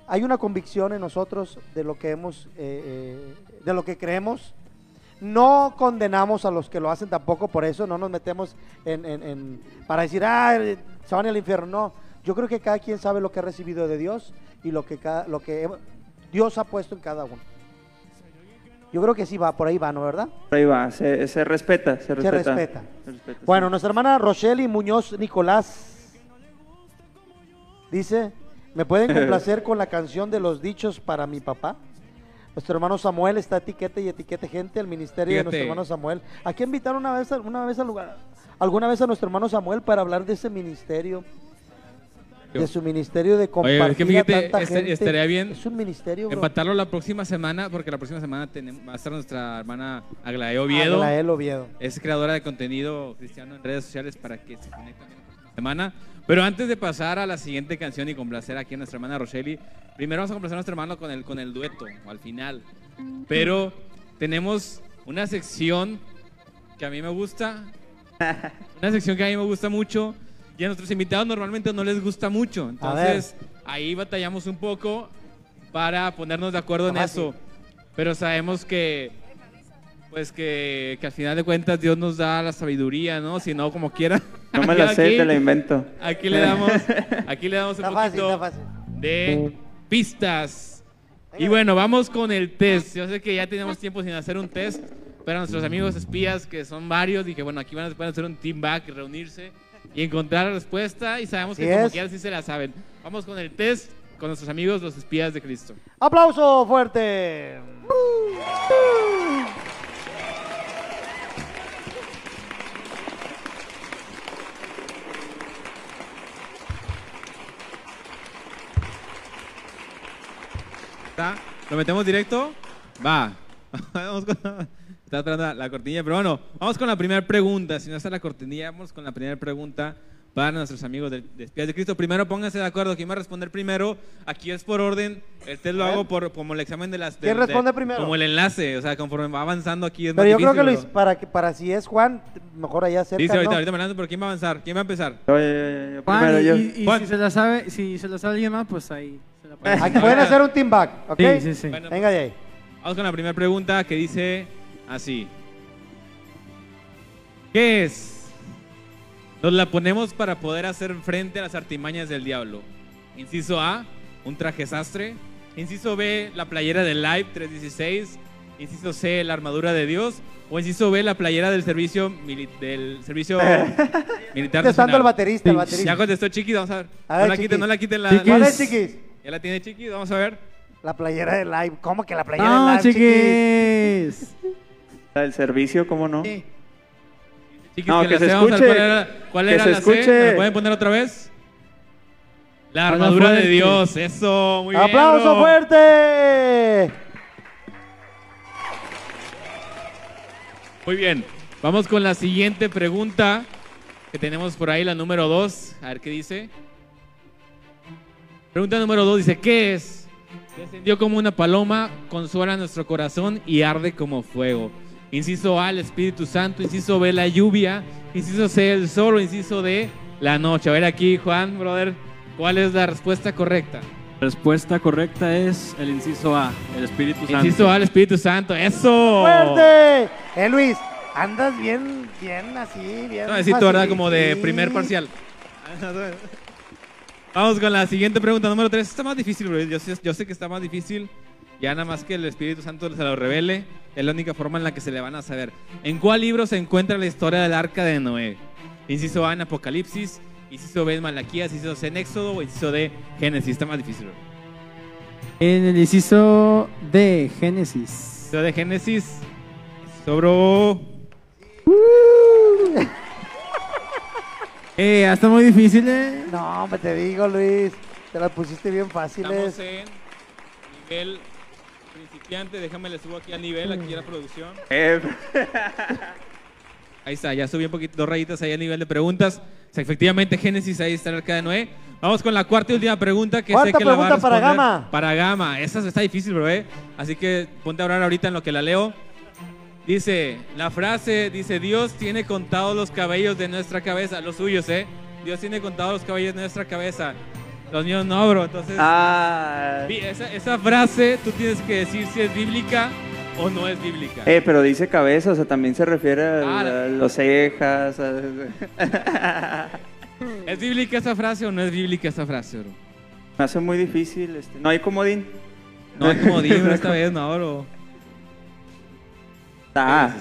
hay una convicción en nosotros de lo que hemos, eh, eh, de lo que creemos, no condenamos a los que lo hacen tampoco, por eso no nos metemos en, para decir, ah, se van al infierno. No, yo creo que cada quien sabe lo que ha recibido de Dios y lo que, cada, lo que Dios ha puesto en cada uno. Yo creo que sí va, por ahí va, ¿no, verdad? Por ahí va, se, se respeta, se respeta. respeta. Se respeta, sí. Bueno, nuestra hermana Rochelle Muñoz Nicolás dice, ¿me pueden complacer con la canción de los dichos para mi papá? Nuestro hermano Samuel está etiquete y etiquete gente, el ministerio de nuestro hermano Samuel. Aquí invitaron una vez, a- una vez al lugar, alguna vez a nuestro hermano Samuel para hablar de ese ministerio, de su ministerio de Oye, compartir es que fíjate, a tanta este- gente. estaría bien Es un ministerio, bro. Empatarlo la próxima semana, porque la próxima semana tenemos, va a estar nuestra hermana Aglaé Oviedo. Aglael Oviedo. Es creadora de contenido cristiano en redes sociales para que se conecten la próxima semana. Pero antes de pasar a la siguiente canción y complacer aquí a nuestra hermana Rochelle, primero vamos a complacer a nuestro hermano con el, con el dueto, o al final. Pero tenemos una sección que a mí me gusta, una sección que a mí me gusta mucho y a nuestros invitados normalmente no les gusta mucho. Entonces ahí batallamos un poco para ponernos de acuerdo en eso. Pero sabemos que pues que, que al final de cuentas Dios nos da la sabiduría, ¿no? Si no, como quiera. No me la sé, aquí, te la invento. Aquí le damos, aquí le damos un Está poquito fácil. de pistas. Y bueno, vamos con el test. Yo sé que ya tenemos tiempo sin hacer un test, pero a nuestros amigos espías, que son varios, dije, bueno, aquí van a, van a hacer un team back, reunirse y encontrar la respuesta. Y sabemos que como es. quiera sí se la saben. Vamos con el test con nuestros amigos, los espías de Cristo. Aplauso fuerte. ¿Está? ¿Lo metemos directo? Va. Vamos con Está esperando la, la cortinilla, pero bueno, vamos con la primera pregunta. Si no está la cortinilla, vamos con la primera pregunta para nuestros amigos de, de Espías de Cristo. Primero pónganse de acuerdo, ¿quién va a responder primero? Aquí es por orden, el test lo hago por, como el examen de las... de- ¿Quién de- responde primero? Como el enlace, o sea, conforme va avanzando aquí es Pero más yo creo que difícil, Luis, para, que, para si es Juan, mejor allá cerca, Dice ahorita, ¿no? ahorita me lanzo, pero ¿quién va a avanzar? ¿Quién va a empezar? Yo, yo, yo, yo, Juan, primero y, yo. y- y Juan. si se la sabe, si se la sabe alguien más, pues ahí se la puede Aquí pueden hacer un team back, ¿ok? Sí, sí, sí. Bueno, Venga de ahí. Vamos con la primera pregunta que dice así. ¿Qué es? Nos la ponemos para poder hacer frente a las artimañas del diablo. Inciso A, un traje sastre. Inciso B, la playera del Live 316. Inciso C, la armadura de Dios. O inciso B, la playera del servicio, mili- del servicio militar Contestando el baterista, el baterista. Ya contestó Chiqui, vamos a ver. A no ver, la Chiquis. quiten, no la quiten la, Chiquis. ¿Cuál la- es, chiquis? Ya la tiene Chiqui, vamos a ver. La playera de live. ¿Cómo que la playera No, de live, chiquis. La del servicio, ¿cómo no? Chiquis, No, que, se escuche, ¿Cuál era, cuál que se la C? escuche. ¿Me la pueden poner otra vez? La armadura de. Dios. Eso, muy bien. ¡Aplauso fuerte! Muy bien. Vamos con la siguiente pregunta que tenemos por ahí, la número dos. A ver qué dice. Pregunta número dos dice, ¿qué es? Descendió como una paloma, consuela nuestro corazón y arde como fuego. Inciso A, el Espíritu Santo. Inciso B, la lluvia. Inciso C, el sol. Inciso D, la noche. A ver aquí, Juan, brother, ¿cuál es la respuesta correcta? Respuesta correcta es el inciso A, el Espíritu Santo. Inciso A, el Espíritu Santo. ¡Eso! ¡Fuerte! Eh, Luis, Andas bien, bien así, bien. No, necesito, ¿verdad? Como de primer parcial. Vamos con la siguiente pregunta, número 3. Está más difícil, bro. Yo sé que está más difícil. Ya nada más que el Espíritu Santo se lo revele. Es la única forma en la que se le van a saber. ¿En cuál libro se encuentra la historia del arca de Noé? Inciso A en Apocalipsis, inciso B en Malaquías, inciso C en Éxodo o inciso D Génesis. Está más difícil, bro. En el inciso de Génesis. Inciso de Génesis. Sobró. Eh, está muy difícil, eh. No, hombre, te digo, Luis. Te las pusiste bien fáciles. Estamos en nivel principiante. Déjame le subo aquí al nivel, aquí a la producción. Eh, Ahí está, ya subí un poquito, dos rayitas ahí a nivel de preguntas. O sea, efectivamente, Génesis, ahí está el arca de Noé. Vamos con la cuarta y última pregunta que sé Cuarta que la va a pregunta para Gama. Para Gama. Esa está difícil, bro, ¿eh? Así que ponte a orar ahorita en lo que la leo. Dice, la frase dice, Dios tiene contados los cabellos de nuestra cabeza, los suyos, ¿eh? Dios tiene contados los cabellos de nuestra cabeza. Los míos no, bro. Entonces, ah, esa, esa frase tú tienes que decir si es bíblica o no es bíblica. eh, pero dice cabeza, o sea, también se refiere a, Ah, la- a los cejas. a- ¿Es bíblica esa frase o no es bíblica esa frase, bro? Me hace muy difícil. Este. No hay comodín. No hay como digo esta vez, no, bro. La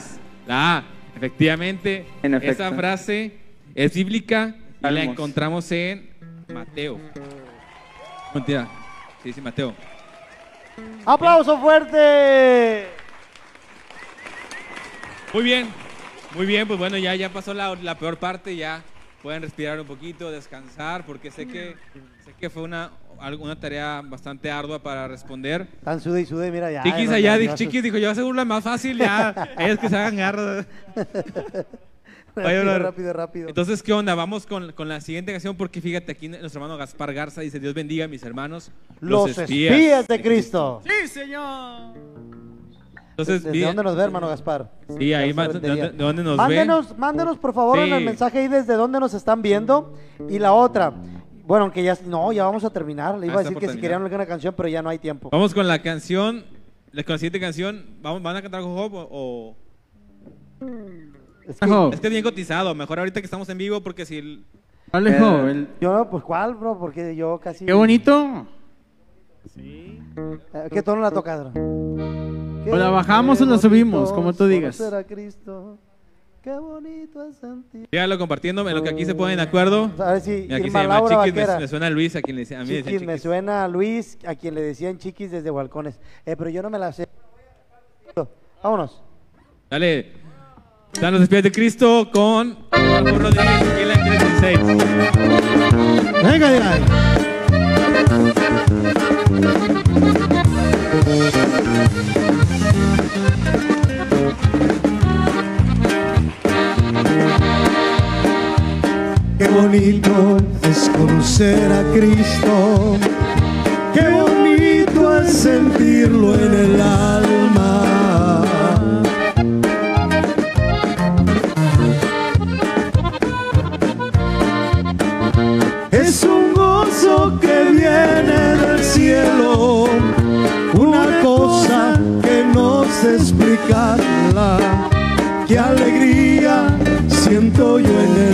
A, efectivamente, En esa frase es bíblica y la encontramos en Mateo. Mentira. Sí, sí, Mateo. ¡Aplauso fuerte! Muy bien, muy bien, pues bueno, ya, ya pasó la, la peor parte, ya pueden respirar un poquito, descansar, porque sé que, sé que fue una, una tarea bastante ardua para responder. Tan sude y sude, mira ya. Chiquis allá, no, dijo, no, Chiquis dijo, yo seguro la más fácil, ya, ellos que se hagan garras. Rápido, rápido, rápido. Entonces, ¿qué onda? Vamos con, con la siguiente canción porque fíjate, aquí nuestro hermano Gaspar Garza dice, Dios bendiga a mis hermanos, Los espías de Cristo. Sí, señor. Entonces, ¿Desde bien- dónde nos ve, hermano Gaspar? Sí, ahí de, de- de dónde nos mándenos, Mándenos, por favor, en el Sí. mensaje ahí desde dónde nos están viendo. Y la otra, bueno, aunque ya, no, ya vamos a terminar. Le iba Ah, a decir que si terminar. querían alguna canción, pero ya no hay tiempo. Vamos con la canción, la, con la siguiente canción, ¿vamos, ¿van a cantar con Job o...? o- Es que. Es que es bien cotizado, mejor ahorita que estamos en vivo porque si... el- Alejo, el- yo, pues, ¿cuál, bro? Porque yo casi... qué bonito. Eh, ¿Qué tono la tocas? O la bajamos o la subimos, como tú digas. Conocer a Cristo. Qué bonito es sentir. Síganlo compartiendo, en lo que aquí se ponen de acuerdo. A ver si Mira, aquí se Irma llama Laura Chiquis, me, Vaquera. me suena Luis, a quien le decía, a mí me decían Chiquis, me Chiquis. suena a Luis, a quien le decían chiquis desde balcones. Eh, pero yo no me la sé. Vámonos. Dale. Están los de Cristo con Juan Rodríguez y la 316. Venga, venga. Qué bonito es conocer a Cristo. Qué bonito es sentirlo en el alma. Explicarla. Qué alegría siento yo en el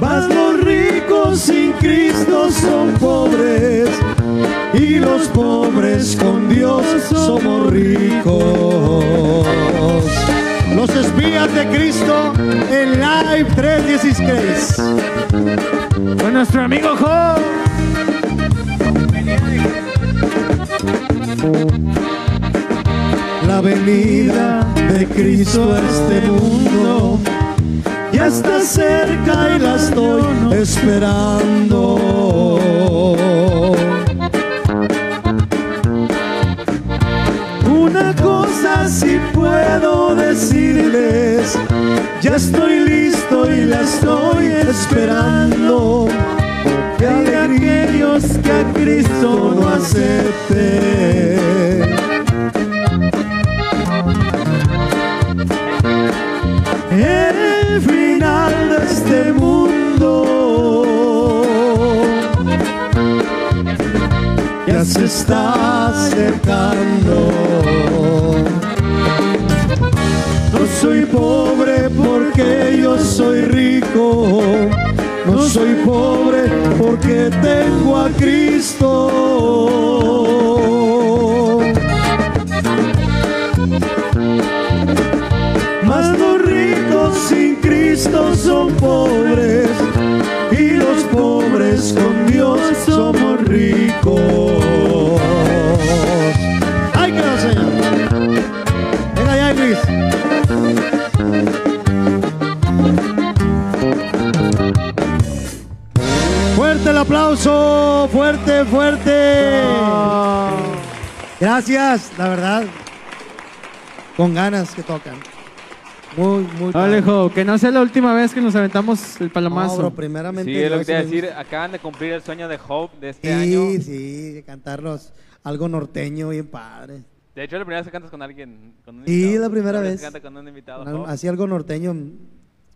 Mas los ricos sin Cristo son pobres y los pobres con Dios somos ricos. Los espías de Cristo en Live 316. Con nuestro amigo Job. de Cristo a este mundo. Ya está cerca y la estoy esperando. Una cosa sí puedo decirles, ya estoy listo y la estoy esperando de aquellos que a Cristo no acepten. Se está acercando. No soy pobre porque yo soy rico. No soy pobre porque tengo a Cristo. Mas los ricos sin Cristo son pobres con Dios somos ricos. ¡Ay, que la señor! Venga ya, Luis. Fuerte el aplauso, fuerte, fuerte. Gracias, la verdad. Con ganas que tocan. Muy, muy. Alejo, que no sea la última vez que nos aventamos el No, palomazo. bro, primeramente. Sí, es lo que te iba a decir. Acaban de cumplir el sueño de Hope de este año. Sí, sí, de cantarlos algo norteño bien padre. De hecho, es la primera vez que cantas con alguien. Con un Sí, invitado. la primera que vez. canta con un invitado. Algo- Hope. Así algo norteño mm,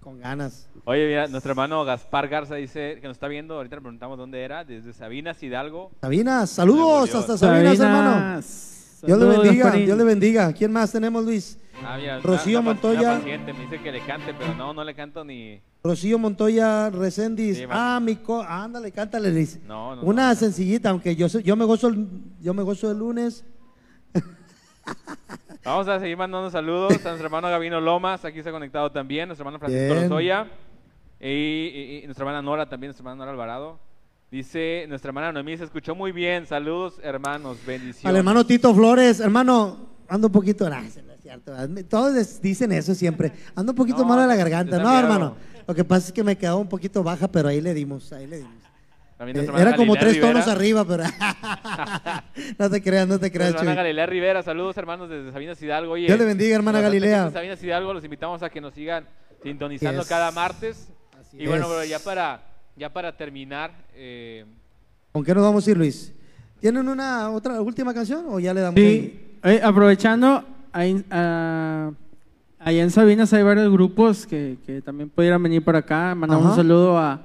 con ganas. Oye, mira, nuestro hermano Gaspar Garza dice que nos está viendo. Ahorita le preguntamos dónde era. Desde Sabinas, Hidalgo. Sabinas, saludos hasta Sabinas, hermano. Sabinas. Dios le Saludos, bendiga, Gasparín. Dios le bendiga. ¿Quién más tenemos, Luis? Ah, mira, Rocío una- Montoya. una paciente me dice que le cante, pero no, no le canto ni. Rocío Montoya Recendis. Sí, ah, mi co ándale, cántale, Luis. No, no. Una no. sencillita, aunque yo yo me gozo el, yo me gozo el lunes. Vamos a seguir mandando saludos a nuestro hermano Gabino Lomas. Aquí está conectado también. Nuestro hermano Francisco Bien. Lozoya. Y, y- y nuestra hermana Nora también, nuestra hermana Nora Alvarado. Dice nuestra hermana Noemí, se escuchó muy bien. Saludos, hermanos. Bendiciones. Al hermano Tito Flores, hermano, ando un poquito, ah, eso no es cierto, todos dicen eso siempre, ando un poquito No, malo de la garganta, no hermano, lo que pasa es que me quedaba un poquito baja, pero ahí le dimos, ahí le dimos. Eh, Era como tres tonos Rivera. arriba, pero no te creas, no te creas, hermana. Galilea Rivera, saludos hermanos desde Sabinas Hidalgo. Oye, Dios le bendiga, hermana Galilea. gente de Sabinas Hidalgo, los invitamos a que nos sigan sintonizando Así es. cada martes. Así y bueno, es. bro, ya para, ya para terminar, eh, ¿Con qué nos vamos a ir, Luis? ¿Tienen una otra última canción o ya le damos? Sí, eh, aprovechando, ahí, ah, allá en Sabinas hay varios grupos que, que también pudieran venir por acá. Mandamos Ajá. un saludo a,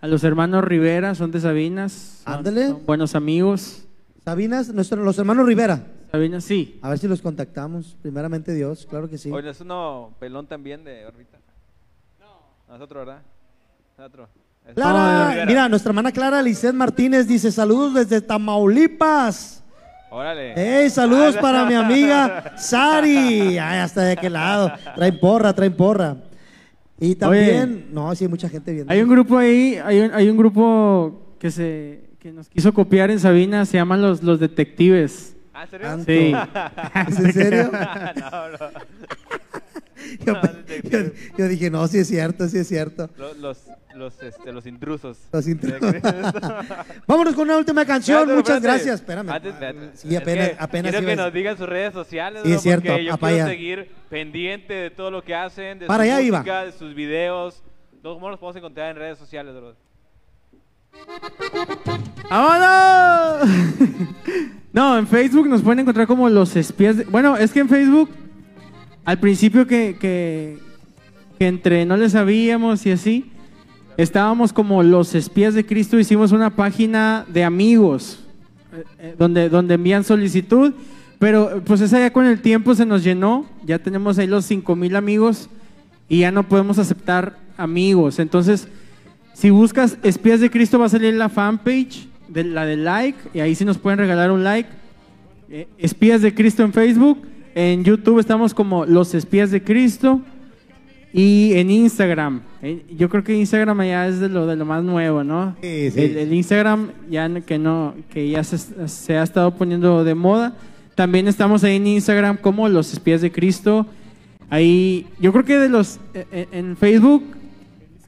a los hermanos Rivera, son de Sabinas. son- Ándale. son buenos amigos. Sabinas, nuestro- los hermanos Rivera. Sabinas, sí. A ver si los contactamos. Primeramente Dios, claro que sí. Oye, es uno pelón también de órbita. No. Es otro, ¿verdad? Es otro. Es- Clara, mira, nuestra hermana Clara Lisset Martínez dice saludos desde Tamaulipas. Órale. ¡Ey, saludos para mi amiga Sari! Ay, hasta de aquel lado. Traen porra, traen porra. Y también, no, sí hay mucha gente viendo. Hay un grupo ahí, hay un, hay un grupo que se que nos quiso copiar en Sabinas, se llaman los, los detectives. ¿Ah, en serio? Sí. ¿Es en serio? no, no. Yo, No, yo- yo dije, no, sí es cierto, sí es cierto. Los, los, los, este, los intrusos. Los intrusos. Vámonos con una última canción. Espérate, Muchas espérate. gracias. Espérame. Antes, espérate. Sí, Es apenas, que apenas Quiero que nos digan sus redes sociales. Sí, ¿no? es cierto, Porque yo quiero allá. seguir pendiente de todo lo que hacen, de Para su allá iba. de sus videos. ¿Cómo los podemos encontrar en redes sociales, bro? ¡Vámonos! no, en Facebook nos pueden encontrar como los espías. de- Bueno, es que en Facebook, al principio que, que, entre no le sabíamos y así, estábamos como los espías de Cristo. Hicimos una página de amigos eh, eh, donde, donde envían solicitud. Pero pues esa ya con el tiempo se nos llenó. Ya tenemos ahí los 5 mil amigos y ya no podemos aceptar amigos. Entonces, si buscas Espías de Cristo va a salir la fanpage, de la de like, y ahí sí nos pueden regalar un like. Eh, Espías de Cristo en Facebook, en YouTube estamos como Los Espías de Cristo y en Instagram. Yo creo que Instagram ya es de lo, de lo más nuevo, ¿no? Sí, sí. El, el Instagram ya que no que ya se, se ha estado poniendo de moda. También estamos ahí en Instagram como Los Espías de Cristo. Ahí, yo creo que de los eh, eh, en Facebook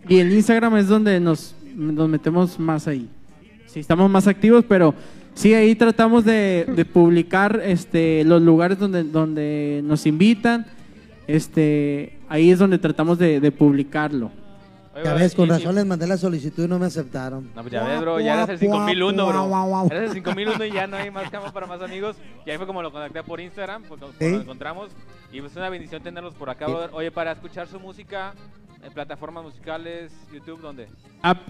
y en Instagram es donde nos, nos metemos más ahí. Sí, estamos más activos, pero Sí, ahí tratamos de, de publicar este, los lugares donde, donde nos invitan. Este, ahí es donde tratamos de, de publicarlo. Oye, Ya ves, con y- razón les mandé la solicitud y no me aceptaron. No, pues ya ves, bro, ya eres el 5001, bro. Eres el 5001 y ya no hay más cama para más amigos. Y ahí fue como lo contacté por Instagram, pues como Sí. lo encontramos. Y pues una bendición tenerlos por acá, Sí. brother. Oye, para escuchar su música plataformas musicales, YouTube, ¿dónde?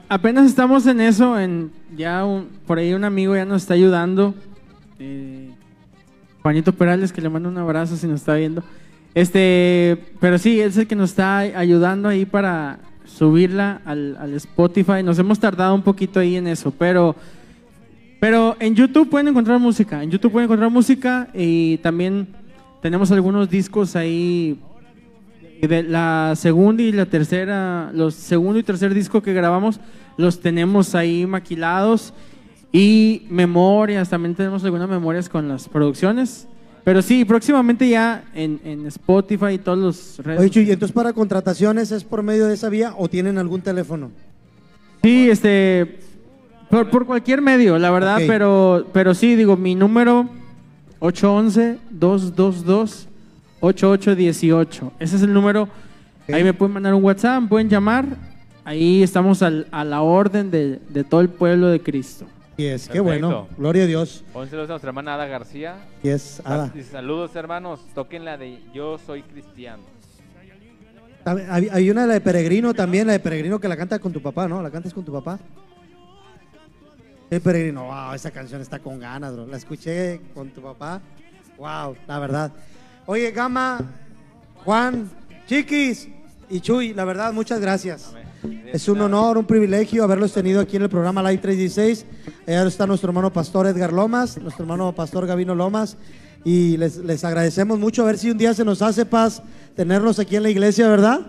Apenas estamos en eso, en ya un- por ahí un amigo ya nos está ayudando. Juanito Perales, que le mando un abrazo si nos está viendo. Este, pero sí, él es el que nos está ayudando ahí para subirla al, al Spotify. Nos hemos tardado un poquito ahí en eso, pero, pero en YouTube pueden encontrar música. En YouTube pueden encontrar música y también tenemos algunos discos ahí de la segunda y la tercera, los segundo y tercer disco que grabamos, los tenemos ahí maquilados y memorias, también tenemos algunas memorias con las producciones. Pero sí, próximamente ya en, en Spotify y todos los redes. Oye, Chuy, entonces para contrataciones es por medio de esa vía o tienen algún teléfono? Sí, este, por, por cualquier medio, la verdad, pero, pero sí, digo, mi número 811-222-8818. Ese es el número. Ahí me pueden mandar un WhatsApp, me pueden llamar. Ahí estamos al- a la orden de, de todo el pueblo de Cristo. Y es, qué bueno. Gloria a Dios. Pónselos a nuestra hermana Ada García. Y es, Ada. Saludos, hermanos. Toquen la de Yo soy cristiano. Hay, hay- hay una la de Peregrino también, la de Peregrino que la canta con tu papá, ¿no? ¿La cantas con tu papá? El Peregrino, wow, esa canción está con ganas, bro. La escuché con tu papá. Wow, la verdad. Oye, Gama, Juan, Chiquis y Chuy, la verdad, muchas gracias. Es un honor, un privilegio haberlos tenido aquí en el programa Live 316. Allá está nuestro hermano pastor Edgar Lomas, nuestro hermano pastor Gavino Lomas. Y les, les agradecemos mucho. A ver si un día se nos hace paz tenerlos aquí en la iglesia, ¿verdad?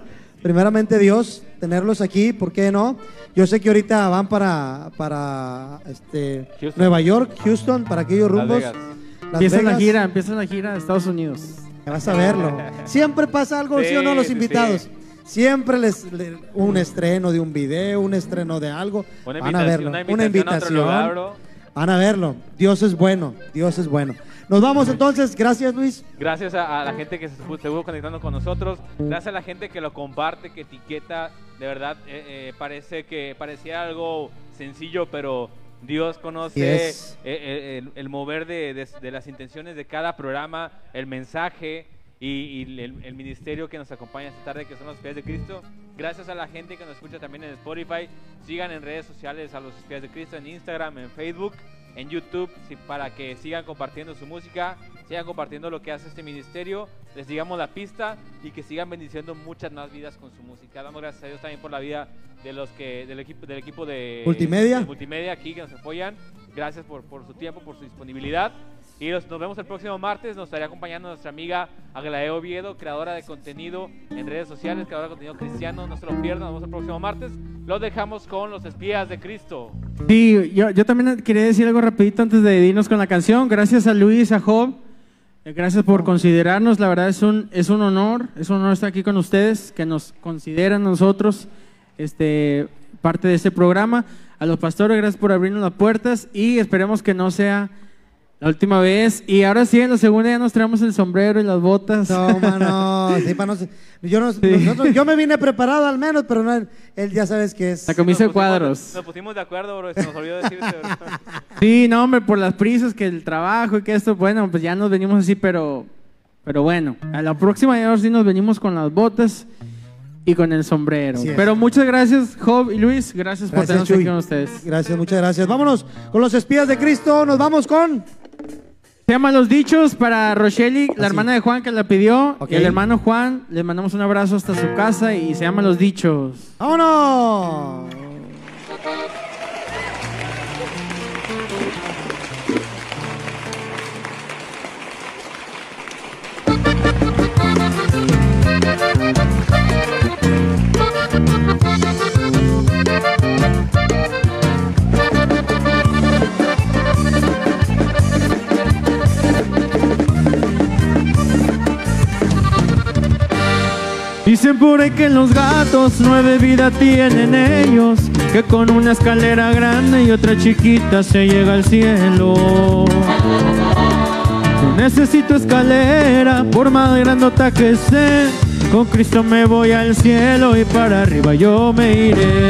Primeramente Dios, tenerlos aquí, ¿por qué no? Yo sé que ahorita van para, para este, Houston. Nueva York, Houston, para aquellos Las rumbos. Vegas. Las Empieza la gira, empieza la gira de Estados Unidos. Vas a verlo. Siempre pasa algo, ¿sí, o no, los invitados? sí. Siempre les, le- un estreno de un video, un estreno de algo. Una Van a invitación, verlo. una Una invitación a otro invitación. lugar. Van a verlo. Dios es bueno. Dios es bueno. Nos vamos entonces. Gracias, Luis. Gracias a, a la gente que se estuvo conectando con nosotros. Gracias a la gente que lo comparte, que etiqueta. De verdad, eh, eh, parece que parecía algo sencillo, pero Dios conoce Yes. eh, eh, el, el mover de, de- de las intenciones de cada programa, el mensaje y, y el, el ministerio que nos acompaña esta tarde, que son los pies de Cristo. Gracias a la gente que nos escucha también en Spotify. Sigan en redes sociales a los pies de Cristo, en Instagram, en Facebook, en YouTube, para que sigan compartiendo su música, sigan compartiendo lo que hace este ministerio, les digamos la pista y que sigan bendiciendo muchas más vidas con su música. Damos gracias a Dios también por la vida de los que del equipo del equipo de Multimedia. de multimedia aquí que nos apoyan. Gracias por, por su tiempo, por su disponibilidad. Y los- nos vemos el próximo martes. Nos estará acompañando nuestra amiga Aglae Oviedo, creadora de contenido en redes sociales, creadora de contenido cristiano. No se lo pierdan. Nos vemos el próximo martes. Los dejamos con los espías de Cristo. Sí, yo, yo también quería decir algo rapidito antes de irnos con la canción. Gracias a Luis, a Job. eh, Gracias por considerarnos. La verdad es un, es un honor, es un honor estar aquí con ustedes, que nos consideran nosotros este, parte de este programa. A los pastores, gracias por abrirnos las puertas y esperemos que no sea la última vez. Y ahora sí, en la segunda ya nos traemos el sombrero y las botas. No, mano. sí, yo, no- nosotros- yo me vine preparado al menos, pero no, él, ya sabes que es. La camisa de cuadros. Nos pusimos de acuerdo, bro. Se nos olvidó decirte, bro. Sí, no, hombre, por las prisas, que el trabajo y que esto, bueno, pues ya nos venimos así, pero, pero bueno, a la próxima ya ahora sí nos venimos con las botas y con el sombrero. Así es. Pero muchas gracias, Job y Luis, gracias, por Gracias, tenernos Chuy. aquí con ustedes. Gracias, muchas gracias. Vámonos con los espías de Cristo. Nos vamos con. Se llaman Los Dichos para Rochelle, la Así. hermana de Juan que la pidió, y el hermano Juan, le mandamos un abrazo hasta su casa y se llaman Los Dichos. ¡Vámonos! Dicen por ahí que los gatos nueve vidas tienen ellos, que con una escalera grande y otra chiquita se llega al cielo. No necesito escalera, por más grandota que sea, con Cristo me voy al cielo y para arriba yo me iré.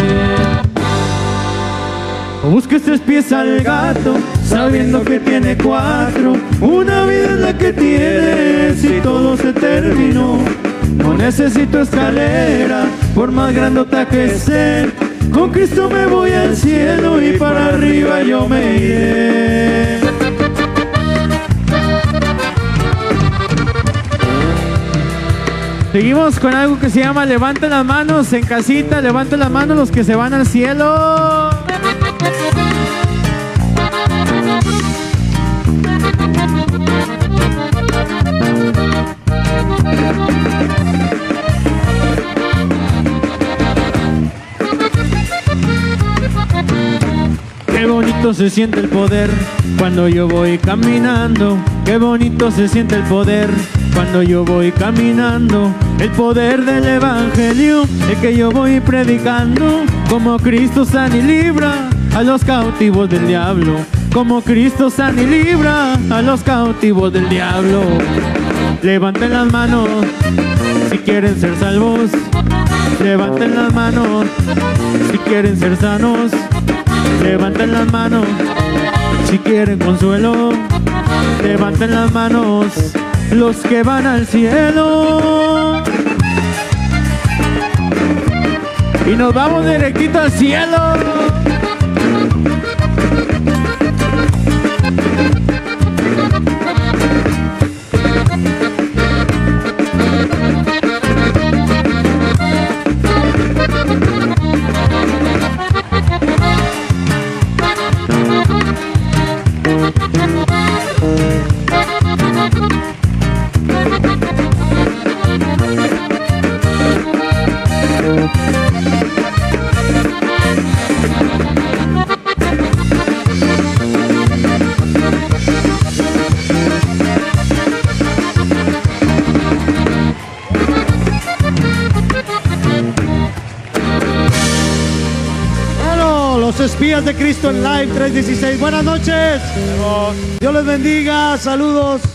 O busques tres pies al gato, sabiendo que tiene cuatro. Una vida es la que tienes y todo se terminó. No necesito escalera, por más grandota que sea. Con Cristo me voy al cielo y para arriba yo me iré. Seguimos con algo que se llama Levanten las manos en casita, levanten las manos los que se van al cielo. Bonito se siente el poder cuando yo voy caminando. Qué bonito se siente el poder cuando yo voy caminando. El poder del evangelio, el que yo voy predicando. Como Cristo sana y libra a los cautivos del diablo. Como Cristo sana y libra a los cautivos del diablo. Levanten las manos si quieren ser salvos. Levanten las manos si quieren ser sanos. Levanten las manos si quieren consuelo. Levanten las manos los que van al cielo. Y nos vamos directito al cielo. De Cristo en Live 316. Buenas noches. Dios les bendiga. Saludos.